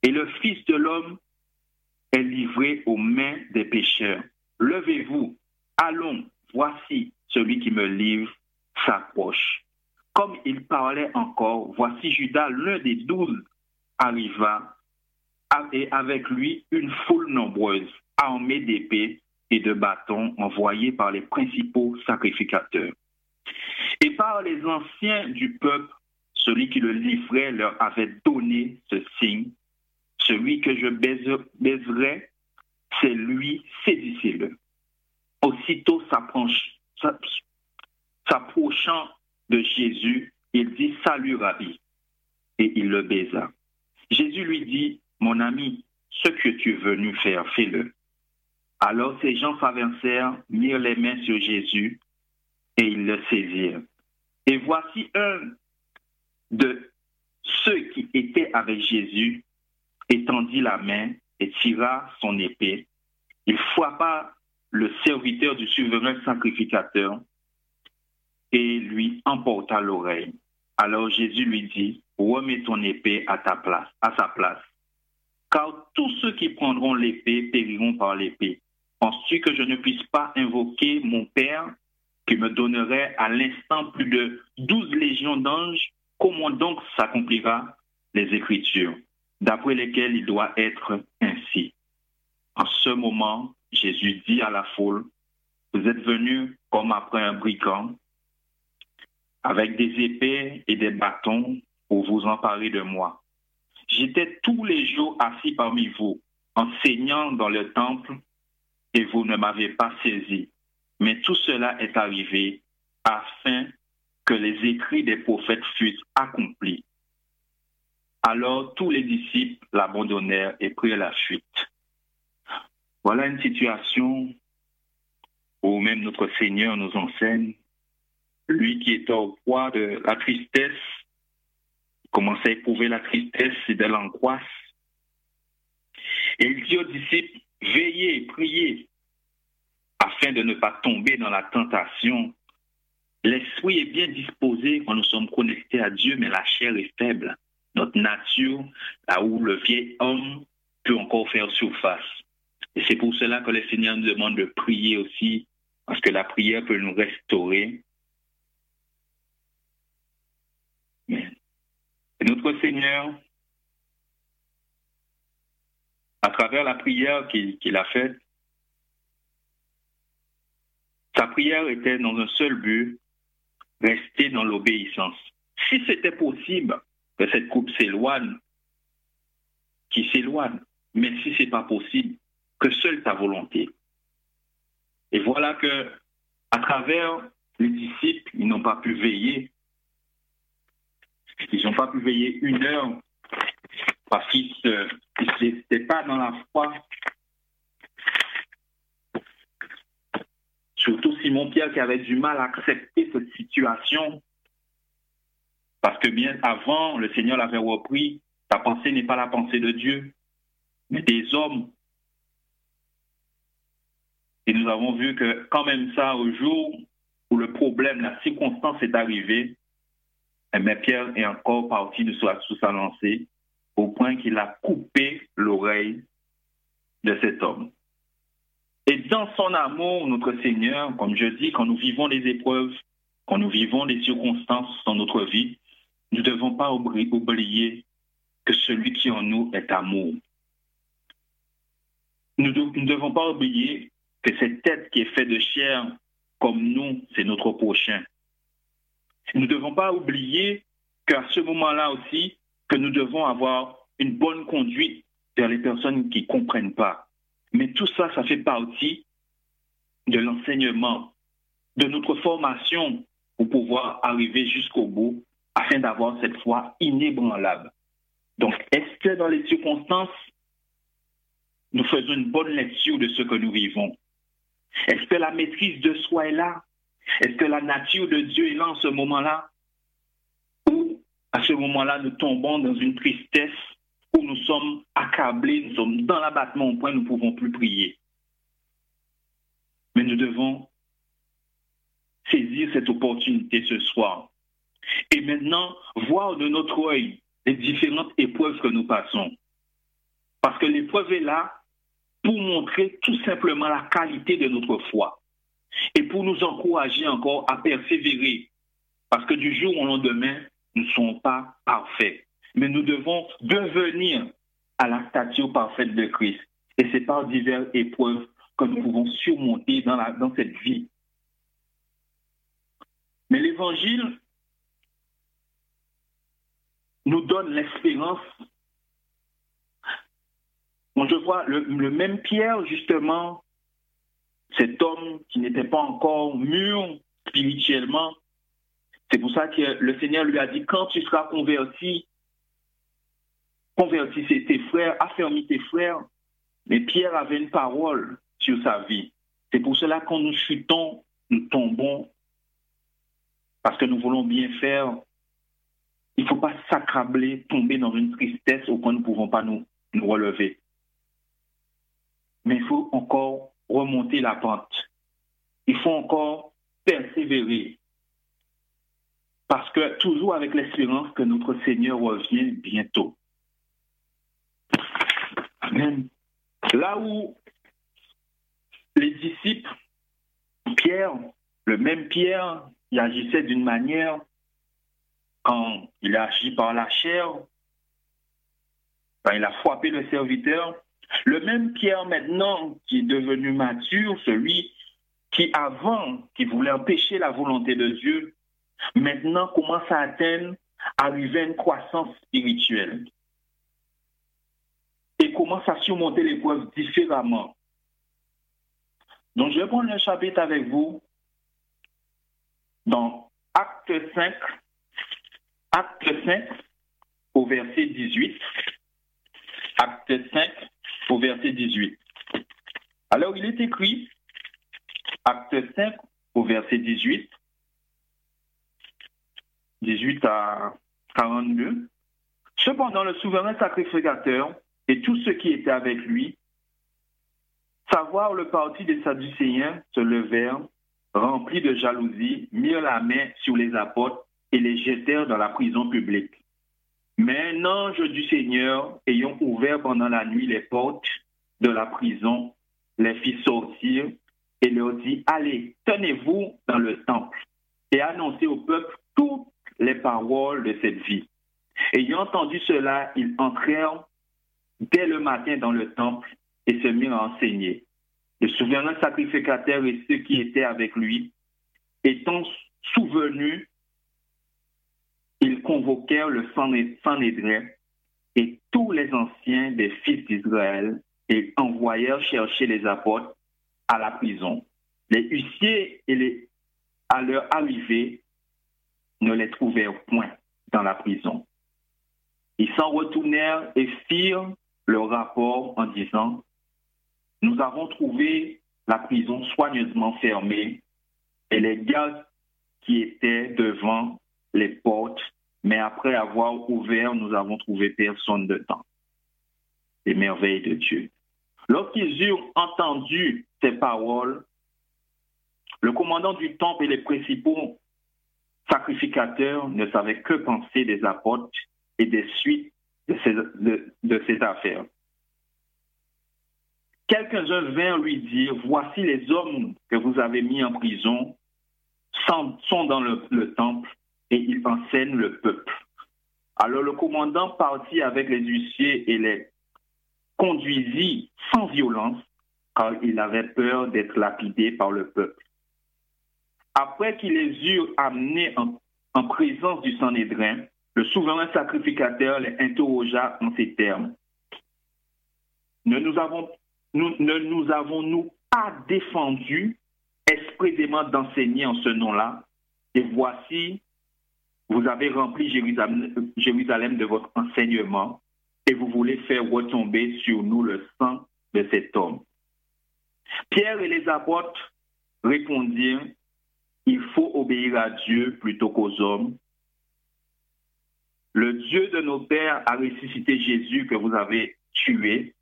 Et le Fils de l'homme est livré aux mains des pécheurs. Levez-vous, allons, voici celui qui me livre s'approche. Comme il parlait encore, voici Judas, l'un des douze, arriva et avec lui une foule nombreuse, armée d'épées et de bâtons envoyés par les principaux sacrificateurs. Et par les anciens du peuple, celui qui le livrait leur avait donné ce signe. Celui que je baiserai, c'est lui, saisissez-le. Aussitôt s'approchant de Jésus, il dit Salut, Rabbi. Et il le baisa. Jésus lui dit Mon ami, ce que tu es venu faire, fais-le. Alors ces gens s'avancèrent, mirent les mains sur Jésus et ils le saisirent. Et voici un de ceux qui étaient avec Jésus étendit la main et tira son épée. Il frappa le serviteur du souverain sacrificateur et lui emporta l'oreille. Alors Jésus lui dit, remets ton épée à ta place, à sa place. Car tous ceux qui prendront l'épée périront par l'épée. Penses-tu que je ne puisse pas invoquer mon Père qui me donnerait à l'instant plus de douze légions d'anges Comment donc s'accomplira les Écritures, d'après lesquelles il doit être ainsi? En ce moment, Jésus dit à la foule, Vous êtes venus comme après un brigand, avec des épées et des bâtons pour vous emparer de moi. J'étais tous les jours assis parmi vous, enseignant dans le temple et vous ne m'avez pas saisi. Mais tout cela est arrivé afin les écrits des prophètes fussent accomplis. Alors tous les disciples l'abandonnèrent et prirent la fuite. Voilà une situation où même notre Seigneur nous enseigne, lui qui est au poids de la tristesse, commençait à éprouver la tristesse et de l'angoisse. Et il dit aux disciples, veillez, priez, afin de ne pas tomber dans la tentation. L'esprit est bien disposé quand nous sommes connectés à Dieu, mais la chair est faible. Notre nature, là où le vieil homme peut encore faire surface. Et c'est pour cela que le Seigneur nous demande de prier aussi, parce que la prière peut nous restaurer. Et notre Seigneur, à travers la prière qu'il a faite, sa prière était dans un seul but, rester dans l'obéissance. Si c'était possible que cette coupe s'éloigne, qui s'éloigne, mais si ce n'est pas possible, que seule ta volonté. Et voilà que, à travers les disciples, ils n'ont pas pu veiller. Ils n'ont pas pu veiller une heure parce qu'ils n'étaient pas dans la foi Surtout Simon-Pierre qui avait du mal à accepter cette situation. Parce que bien avant, le Seigneur l'avait repris Ta pensée n'est pas la pensée de Dieu, mais des hommes. Et nous avons vu que quand même ça, au jour où le problème, la circonstance est arrivée, mais eh Pierre est encore parti de sous sa lancée au point qu'il a coupé l'oreille de cet homme. Et dans son amour, notre Seigneur, comme je dis, quand nous vivons les épreuves, quand nous vivons les circonstances dans notre vie, nous ne devons pas oublier que celui qui en nous est amour. Nous ne devons pas oublier que cette tête qui est faite de chair, comme nous, c'est notre prochain. Nous ne devons pas oublier qu'à ce moment-là aussi, que nous devons avoir une bonne conduite vers les personnes qui ne comprennent pas. Mais tout ça, ça fait partie de l'enseignement, de notre formation pour pouvoir arriver jusqu'au bout afin d'avoir cette foi inébranlable. Donc, est-ce que dans les circonstances, nous faisons une bonne lecture de ce que nous vivons? Est-ce que la maîtrise de soi est là? Est-ce que la nature de Dieu est là en ce moment-là? Ou à ce moment-là, nous tombons dans une tristesse où nous sommes accablés, nous sommes dans l'abattement au point où nous ne pouvons plus prier. Mais nous devons saisir cette opportunité ce soir et maintenant voir de notre œil les différentes épreuves que nous passons. Parce que l'épreuve est là pour montrer tout simplement la qualité de notre foi et pour nous encourager encore à persévérer. Parce que du jour au lendemain, nous ne sommes pas parfaits mais nous devons devenir à la stature parfaite de Christ. Et c'est par diverses épreuves que nous pouvons surmonter dans, cette vie. Mais l'Évangile nous donne l'espérance. je vois le, le, même Pierre, justement, cet homme qui n'était pas encore mûr spirituellement, c'est pour ça que le Seigneur lui a dit, quand tu seras converti, convertissez tes frères, affermis tes frères. Mais Pierre avait une parole sur sa vie. C'est pour cela que quand nous chutons, nous tombons parce que nous voulons bien faire. Il ne faut pas s'accabler, tomber dans une tristesse au point où nous ne pouvons pas nous, nous relever. Mais il faut encore remonter la pente. Il faut encore persévérer. Parce que toujours avec l'espérance que notre Seigneur revient bientôt. Là où les disciples, Pierre, le même Pierre, il agissait d'une manière quand il a agi par la chair, quand il a frappé le serviteur. Le même Pierre maintenant qui est devenu mature, celui qui avant, qui voulait empêcher la volonté de Dieu, maintenant commence à atteindre, arriver à une croissance spirituelle et commence à surmonter l'épreuve différemment. Donc, je vais prendre le chapitre avec vous dans Acte 5, Acte 5 au verset 18. Acte 5 au verset 18. Alors, il est écrit, Acte 5 au verset 18, 18 à 42. Cependant, le souverain sacrificateur et tous ceux qui étaient avec lui, savoir le parti des Sadducéens, se levèrent, remplis de jalousie, mirent la main sur les apôtres et les jetèrent dans la prison publique. Mais un ange du Seigneur, ayant ouvert pendant la nuit les portes de la prison, les fit sortir et leur dit, allez, tenez-vous dans le temple et annoncez au peuple toutes les paroles de cette vie. Ayant entendu cela, ils entrèrent dès le matin dans le temple et se mirent à enseigner. Le souverain sacrificateur et ceux qui étaient avec lui, étant souvenus, ils convoquèrent le Sanhédrin et tous les anciens des fils d'Israël et envoyèrent chercher les apôtres à la prison. Les huissiers, et les, à leur arrivée, ne les trouvèrent point dans la prison. Ils s'en retournèrent et firent le rapport en disant, nous avons trouvé la prison soigneusement fermée et les gardes qui étaient devant les portes mais après avoir ouvert, nous avons trouvé personne dedans. Les merveilles de Dieu. Lorsqu'ils eurent entendu ces paroles, le commandant du temple et les principaux sacrificateurs ne savaient que penser des apôtres et des suites de, ces, de, cette affaire. Quelques-uns vinrent lui dire, voici les hommes que vous avez mis en prison sont dans le, temple et ils enseignent le peuple. Alors le commandant partit avec les huissiers et les conduisit sans violence car il avait peur d'être lapidé par le peuple. Après qu'il les eut amenés en, présence du Sanhédrin, le souverain sacrificateur les interrogea en ces termes. Ne nous avons nous, pas défendu expressément d'enseigner en ce nom-là? Et voici, vous avez rempli Jérusalem de votre enseignement et vous voulez faire retomber sur nous le sang de cet homme. Pierre et les apôtres répondirent, il faut obéir à Dieu plutôt qu'aux hommes. Le Dieu de nos pères a ressuscité Jésus que vous avez tué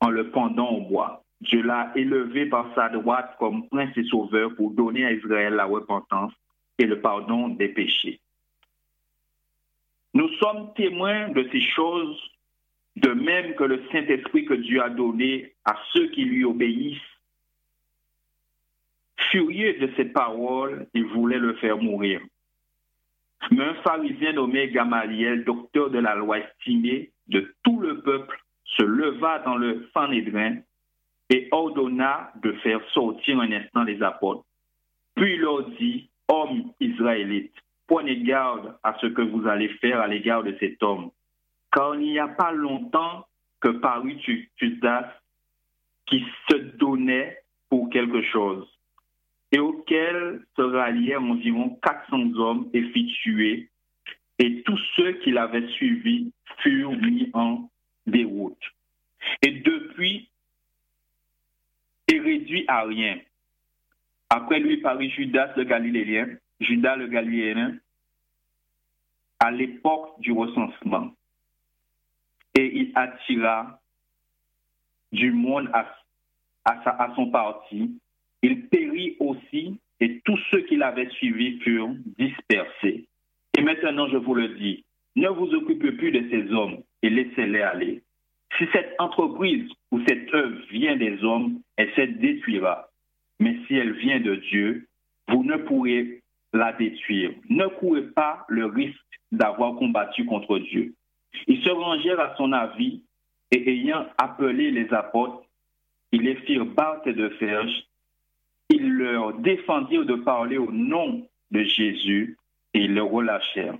en le pendant au bois. Dieu l'a élevé par sa droite comme prince et sauveur pour donner à Israël la repentance et le pardon des péchés. Nous sommes témoins de ces choses, de même que le Saint-Esprit que Dieu a donné à ceux qui lui obéissent. Furieux de ces paroles, il voulait le faire mourir. Mais un pharisien nommé Gamaliel, docteur de la loi estimé de tout le peuple, se leva dans le Sanhédrin et ordonna de faire sortir un instant les apôtres. Puis il leur dit, hommes israélites, prenez garde à ce que vous allez faire à l'égard de cet homme, car il n'y a pas longtemps que parut Judas qui se donnait pour quelque chose, et auquel se rallièrent environ 400 hommes et fit tuer, et tous ceux qui l'avaient suivi furent mis en déroute. Et depuis, est réduit à rien. Après lui parut Judas le Galiléen, Judas le Galiléen, à l'époque du recensement. Et il attira du monde à, à son parti. Il périt aussi, et tous ceux qui l'avaient suivi furent dispersés. Et maintenant, je vous le dis, ne vous occupez plus de ces hommes et laissez-les aller. Si cette entreprise ou cette œuvre vient des hommes, elle se détruira. Mais si elle vient de Dieu, vous ne pourrez la détruire. Ne courez pas le risque d'avoir combattu contre Dieu. Ils se rangèrent à son avis et ayant appelé les apôtres, ils les firent battre de ferge. Ils leur défendirent de parler au nom de Jésus et ils le relâchèrent.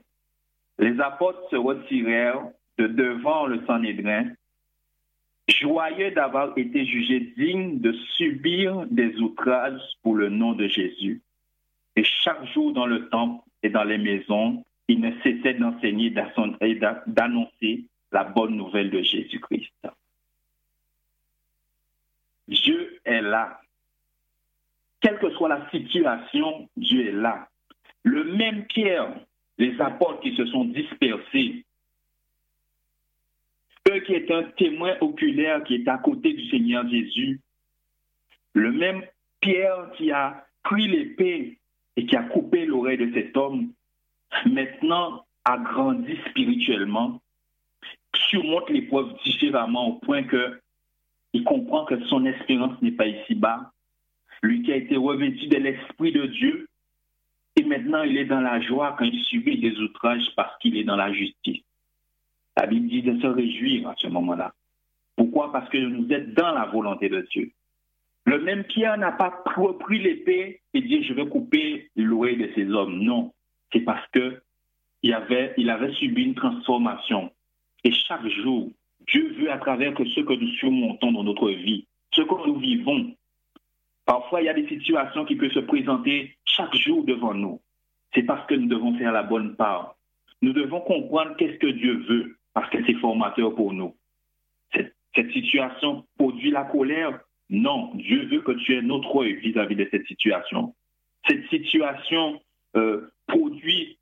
Les apôtres se retirèrent de devant le Sanhédrin joyeux d'avoir été jugé digne de subir des outrages pour le nom de Jésus. Et chaque jour dans le temple et dans les maisons, il ne cessait d'enseigner et d'annoncer la bonne nouvelle de Jésus-Christ. Dieu est là. Quelle que soit la situation, Dieu est là. Le même Pierre, les apôtres qui se sont dispersés, qui est un témoin oculaire qui est à côté du Seigneur Jésus, le même Pierre qui a pris l'épée et qui a coupé l'oreille de cet homme, maintenant a grandi spirituellement, surmonte l'épreuve différemment au point que il comprend que son espérance n'est pas ici-bas. Lui qui a été revêtu de l'Esprit de Dieu, et maintenant il est dans la joie quand il subit des outrages parce qu'il est dans la justice. La Bible dit de se réjouir à ce moment-là. Pourquoi? Parce que nous êtes dans la volonté de Dieu. Le même Pierre n'a pas repris l'épée et dit je vais couper l'oreille de ces hommes. Non, c'est parce que il avait, il avait subi une transformation. Et chaque jour, Dieu veut à travers que ce que nous surmontons dans notre vie, ce que nous vivons. Parfois, il y a des situations qui peuvent se présenter chaque jour devant nous. C'est parce que nous devons faire la bonne part. Nous devons comprendre qu'est-ce que Dieu veut parce que c'est formateur pour nous. Cette, situation produit la colère? Non, Dieu veut que tu aies notre œil vis-à-vis de cette situation. Cette situation euh, produit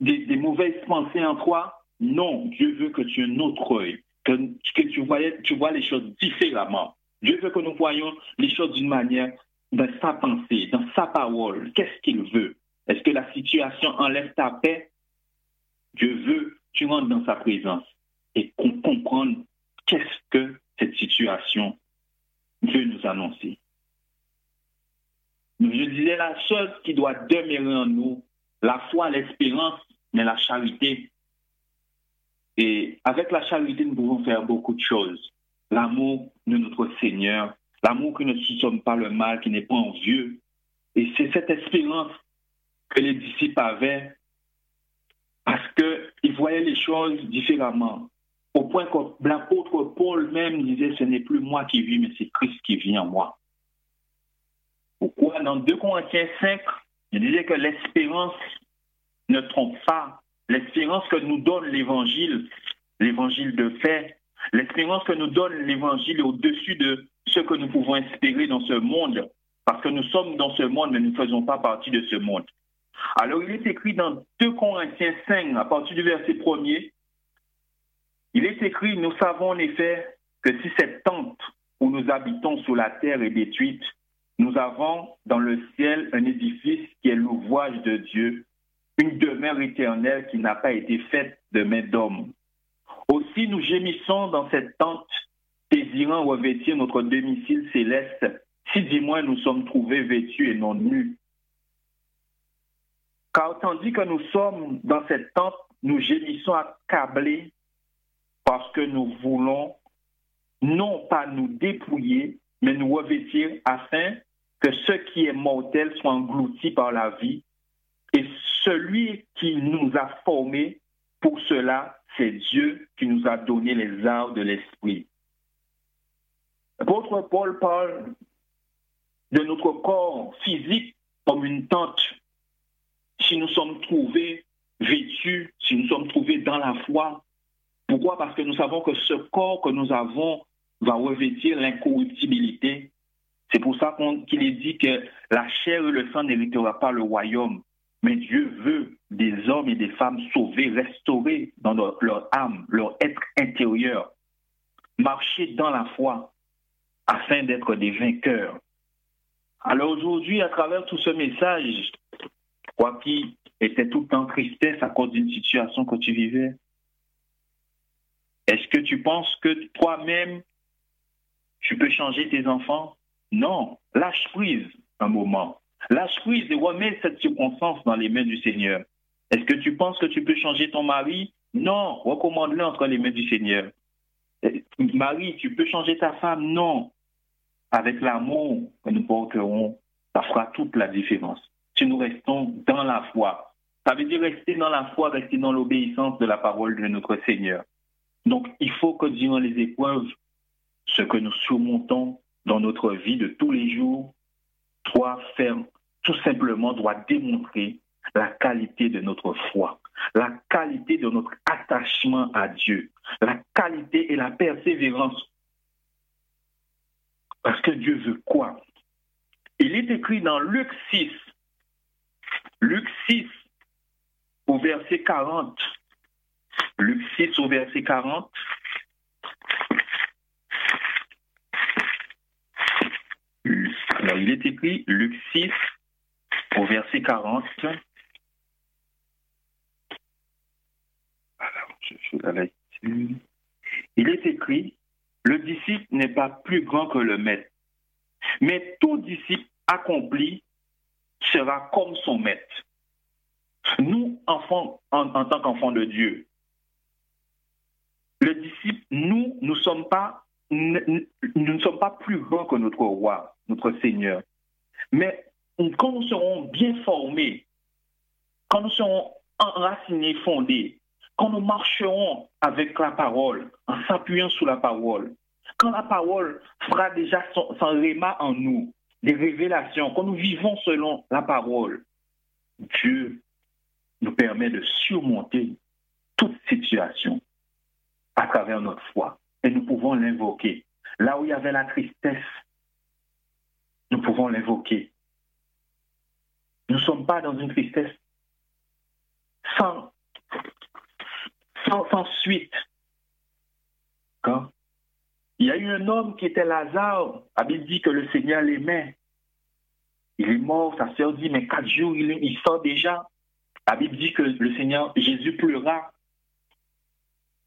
des, mauvaises pensées en toi? Non, Dieu veut que tu aies un autre œil, que, tu vois les choses différemment. Dieu veut que nous voyions les choses d'une manière, dans sa pensée, dans sa parole. Qu'est-ce qu'il veut? Est-ce que la situation enlève ta paix? Dieu veut que tu rentres dans sa présence et qu'on comprenne qu'est-ce que cette situation veut nous annoncer. Je disais la chose qui doit demeurer en nous, la foi, l'espérance, mais la charité. Et avec la charité, nous pouvons faire beaucoup de choses. L'amour de notre Seigneur, l'amour nous ne sommes pas le mal, qui n'est pas envieux. Et c'est cette espérance que les disciples avaient parce qu'ils voyaient les choses différemment. Au point que l'apôtre Paul même disait, ce n'est plus moi qui vis, mais c'est Christ qui vit en moi. Pourquoi? Dans 2 Corinthiens 5, il disait que l'espérance ne trompe pas. L'espérance que nous donne l'Évangile, l'Évangile de paix, l'espérance que nous donne l'Évangile au-dessus de ce que nous pouvons espérer dans ce monde, parce que nous sommes dans ce monde, mais nous ne faisons pas partie de ce monde. Alors il est écrit dans 2 Corinthiens 5, à partir du verset 1er, il est écrit, nous savons en effet que si cette tente où nous habitons sur la terre est détruite, nous avons dans le ciel un édifice qui est l'ouvrage de Dieu, une demeure éternelle qui n'a pas été faite de main d'homme. Aussi nous gémissons dans cette tente, désirant revêtir notre domicile céleste, si du moins nous sommes trouvés vêtus et non nus. Car tandis que nous sommes dans cette tente, nous gémissons accablés parce que nous voulons non pas nous dépouiller, mais nous revêtir afin que ce qui est mortel soit englouti par la vie. Et celui qui nous a formés pour cela, c'est Dieu qui nous a donné les arts de l'esprit. L'apôtre Paul parle de notre corps physique comme une tente. Si nous sommes trouvés vêtus, si nous sommes trouvés dans la foi, pourquoi? Parce que nous savons que ce corps que nous avons va revêtir l'incorruptibilité. C'est pour ça qu'il est dit que la chair et le sang n'héritera pas le royaume. Mais Dieu veut des hommes et des femmes sauvés, restaurés dans leur, âme, leur être intérieur, marcher dans la foi afin d'être des vainqueurs. Alors aujourd'hui, à travers tout ce message, quoi qui était tout en tristesse à cause d'une situation que tu vivais, est-ce que tu penses que toi-même, tu peux changer tes enfants? Non. Lâche prise un moment. Lâche prise et remets cette circonstance dans les mains du Seigneur. Est-ce que tu penses que tu peux changer ton mari? Non. Recommande-le entre les mains du Seigneur. Marie, tu peux changer ta femme? Non. Avec l'amour que nous porterons, ça fera toute la différence. Si nous restons dans la foi, ça veut dire rester dans la foi, rester dans l'obéissance de la parole de notre Seigneur. Donc, il faut que durant les épreuves, ce que nous surmontons dans notre vie de tous les jours doit faire, tout simplement, doit démontrer la qualité de notre foi, la qualité de notre attachement à Dieu, la qualité et la persévérance. Parce que Dieu veut quoi? Il est écrit dans Luc 6, Luc 6, au verset 40, Luc 6 au verset 40. Il est écrit, Luc 6 au verset 40. Alors, je fais la. Il est écrit, le disciple n'est pas plus grand que le maître, mais tout disciple accompli sera comme son maître. Nous, enfants, en tant qu'enfants de Dieu, le disciple, nous, nous sommes pas, nous ne sommes pas plus grands que notre roi, notre Seigneur. Mais quand nous serons bien formés, quand nous serons enracinés, fondés, quand nous marcherons avec la parole, en s'appuyant sur la parole, quand la parole fera déjà son, son en nous, des révélations, quand nous vivons selon la parole, Dieu nous permet de surmonter toute situation à travers notre foi. Et nous pouvons l'invoquer. Là où il y avait la tristesse, nous pouvons l'invoquer. Nous ne sommes pas dans une tristesse sans sans, sans suite. Il y a eu un homme qui était Lazare. La Bible dit que le Seigneur l'aimait. Il est mort, sa sœur dit, mais quatre jours, il, il sort déjà. La Bible dit que le Seigneur, Jésus pleura.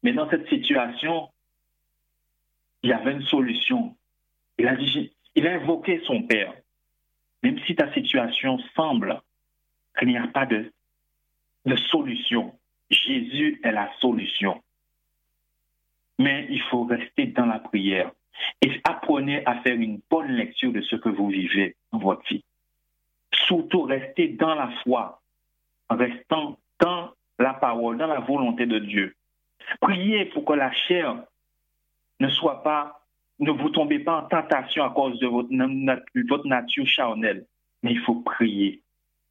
Mais dans cette situation, il y avait une solution. Il a, dit, invoqué son Père. Même si ta situation semble qu'il n'y a pas de, de solution, Jésus est la solution. Mais il faut rester dans la prière et apprenez à faire une bonne lecture de ce que vous vivez dans votre vie. Surtout restez dans la foi, en restant dans la parole, dans la volonté de Dieu. Priez pour que la chair ne soit pas, ne vous tombez pas en tentation à cause de votre, votre nature charnelle. Mais il faut prier.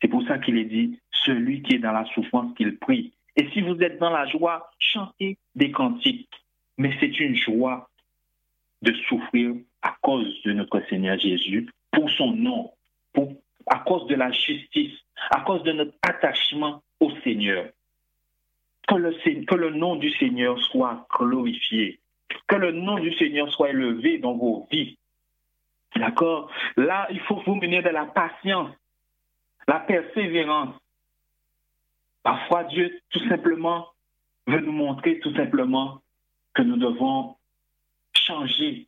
C'est pour ça qu'il est dit, celui qui est dans la souffrance, qu'il prie. Et si vous êtes dans la joie, chantez des cantiques mais c'est une joie de souffrir à cause de notre Seigneur Jésus, pour son nom, pour, à cause de la justice, à cause de notre attachement au Seigneur. Que le nom du Seigneur soit glorifié, que le nom du Seigneur soit élevé dans vos vies. D'accord? Là, il faut vous mener de la patience, la persévérance. Parfois, Dieu, tout simplement, veut nous montrer tout simplement que nous devons changer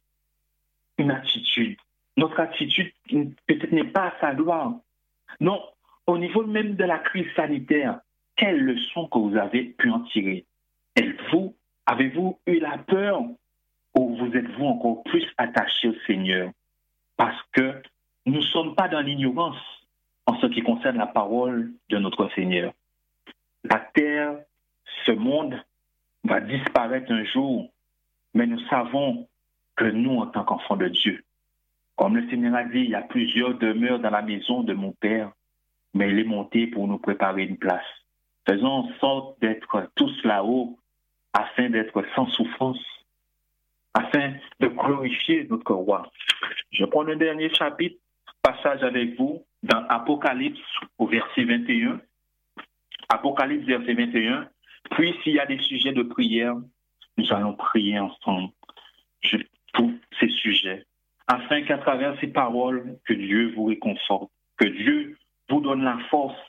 une attitude. Notre attitude peut-être n'est pas à sa gloire. Non, au niveau même de la crise sanitaire, quelle leçon que vous avez pu en tirer? Êtes-vous, avez-vous eu la peur ou vous êtes-vous encore plus attaché au Seigneur? Parce que nous ne sommes pas dans l'ignorance en ce qui concerne la parole de notre Seigneur. La terre, ce monde va disparaître un jour, mais nous savons que nous, en tant qu'enfants de Dieu, comme le Seigneur a dit, il y a plusieurs demeures dans la maison de mon Père, mais il est monté pour nous préparer une place. Faisons en sorte d'être tous là-haut afin d'être sans souffrance, afin de glorifier notre roi. Je prends le dernier chapitre, passage avec vous, dans Apocalypse au verset 21. Apocalypse verset 21. Puis, s'il y a des sujets de prière, nous allons prier ensemble pour ces sujets, afin qu'à travers ces paroles, que Dieu vous réconforte, que Dieu vous donne la force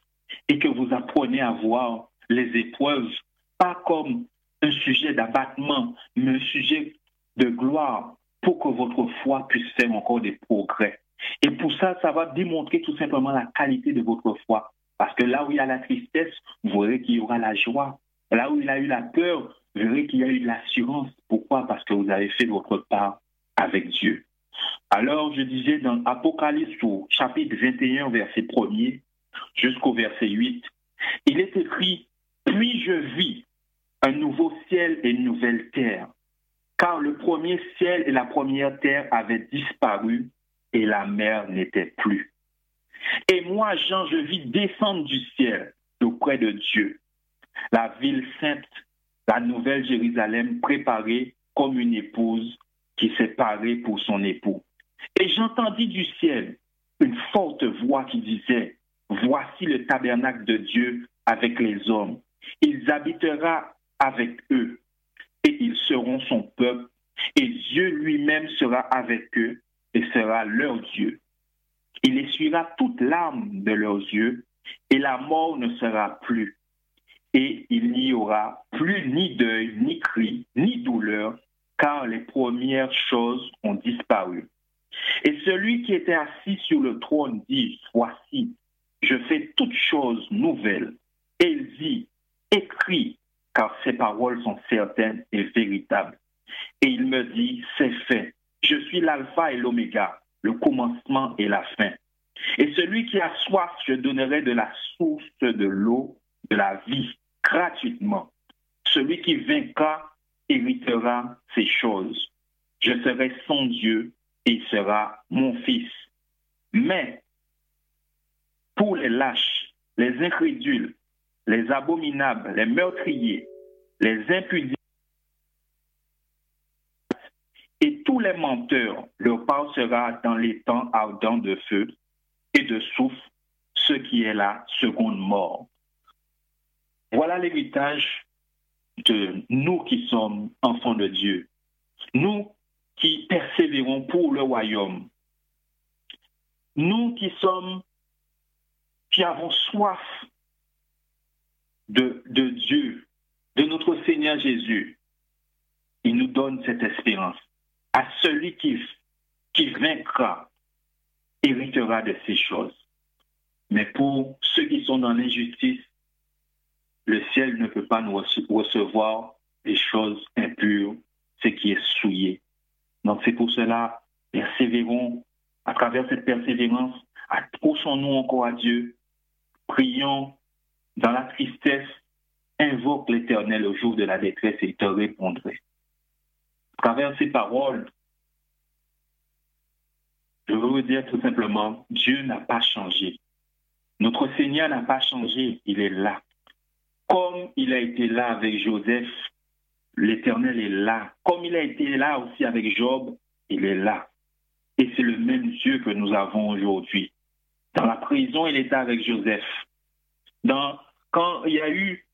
et que vous apprenez à voir les épreuves, pas comme un sujet d'abattement, mais un sujet de gloire pour que votre foi puisse faire encore des progrès. Et pour ça, ça va démontrer tout simplement la qualité de votre foi. Parce que là où il y a la tristesse, vous verrez qu'il y aura la joie. Là où il a eu la peur, vous verrez qu'il y a eu de l'assurance. Pourquoi? Parce que vous avez fait votre part avec Dieu. Alors, je disais dans Apocalypse au chapitre 21, verset 1er, jusqu'au verset 8, il est écrit, Puis je vis un nouveau ciel et une nouvelle terre, car le premier ciel et la première terre avaient disparu et la mer n'était plus. Et moi, Jean, je vis descendre du ciel auprès de Dieu la ville sainte, la nouvelle Jérusalem préparée comme une épouse qui s'est parée pour son époux. Et j'entendis du ciel une forte voix qui disait, Voici le tabernacle de Dieu avec les hommes. Il habitera avec eux et ils seront son peuple et Dieu lui-même sera avec eux et sera leur Dieu. Il essuiera toute larme de leurs yeux et la mort ne sera plus et il n'y aura plus ni deuil, ni cri, ni douleur, car les premières choses ont disparu. Et celui qui était assis sur le trône dit, Voici, je fais toutes choses nouvelles. Et il dit, Écris, car ces paroles sont certaines et véritables. Et il me dit, C'est fait. Je suis l'alpha et l'oméga, le commencement et la fin. Et celui qui a soif, je donnerai de la source de l'eau de la vie gratuitement. Celui qui vaincra héritera ces choses. Je serai son Dieu et il sera mon fils. Mais pour les lâches, les incrédules, les abominables, les meurtriers, les impudiques et tous les menteurs, leur part sera dans les temps ardents de feu et de souffle, ce qui est la seconde mort. Voilà l'héritage de nous qui sommes enfants de Dieu, nous qui persévérons pour le royaume, nous qui sommes, qui avons soif de, de Dieu, de notre Seigneur Jésus, il nous donne cette espérance. À celui qui, qui vaincra, héritera de ces choses. Mais pour ceux qui sont dans l'injustice, le ciel ne peut pas nous recevoir des choses impures, ce qui est souillé. Donc c'est pour cela, persévérons à travers cette persévérance, approchons-nous encore à Dieu, prions dans la tristesse, invoque l'Éternel au jour de la détresse et il te répondrait. À travers ces paroles, je veux vous dire tout simplement, Dieu n'a pas changé. Notre Seigneur n'a pas changé, il est là. Comme il a été là avec Joseph, l'Éternel est là. Comme il a été là aussi avec Job, il est là. Et c'est le même Dieu que nous avons aujourd'hui. Dans la prison, il était avec Joseph. Dans, quand il y a eu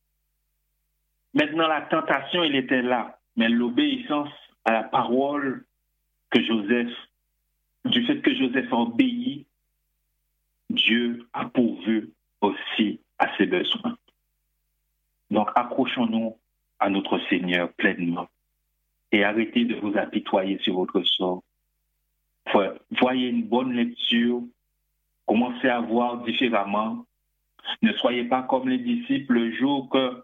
maintenant la tentation, il était là. Mais l'obéissance à la parole que Joseph, du fait que Joseph a obéi, Dieu a pourvu aussi à ses besoins. Donc accrochons-nous à notre Seigneur pleinement et arrêtez de vous apitoyer sur votre sort. Voyez une bonne lecture, commencez à voir différemment. Ne soyez pas comme les disciples le jour que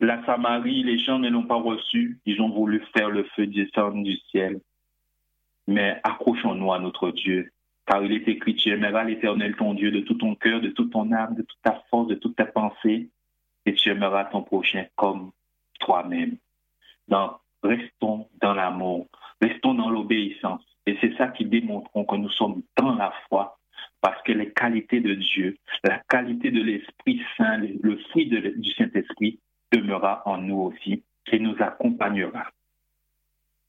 la Samarie, les gens ne l'ont pas reçu. Ils ont voulu faire le feu descendre du ciel. Mais accrochons-nous à notre Dieu, car il est écrit, tu aimeras l'Éternel ton Dieu de tout ton cœur, de toute ton âme, de toute ta force, de toute ta pensée, et tu aimeras ton prochain comme toi-même. Donc, restons dans l'amour, restons dans l'obéissance. Et c'est ça qui démontreront que nous sommes dans la foi, parce que les qualités de Dieu, la qualité de l'Esprit Saint, le fruit du Saint-Esprit demeurera en nous aussi et nous accompagnera.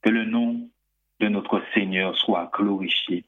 Que le nom de notre Seigneur soit glorifié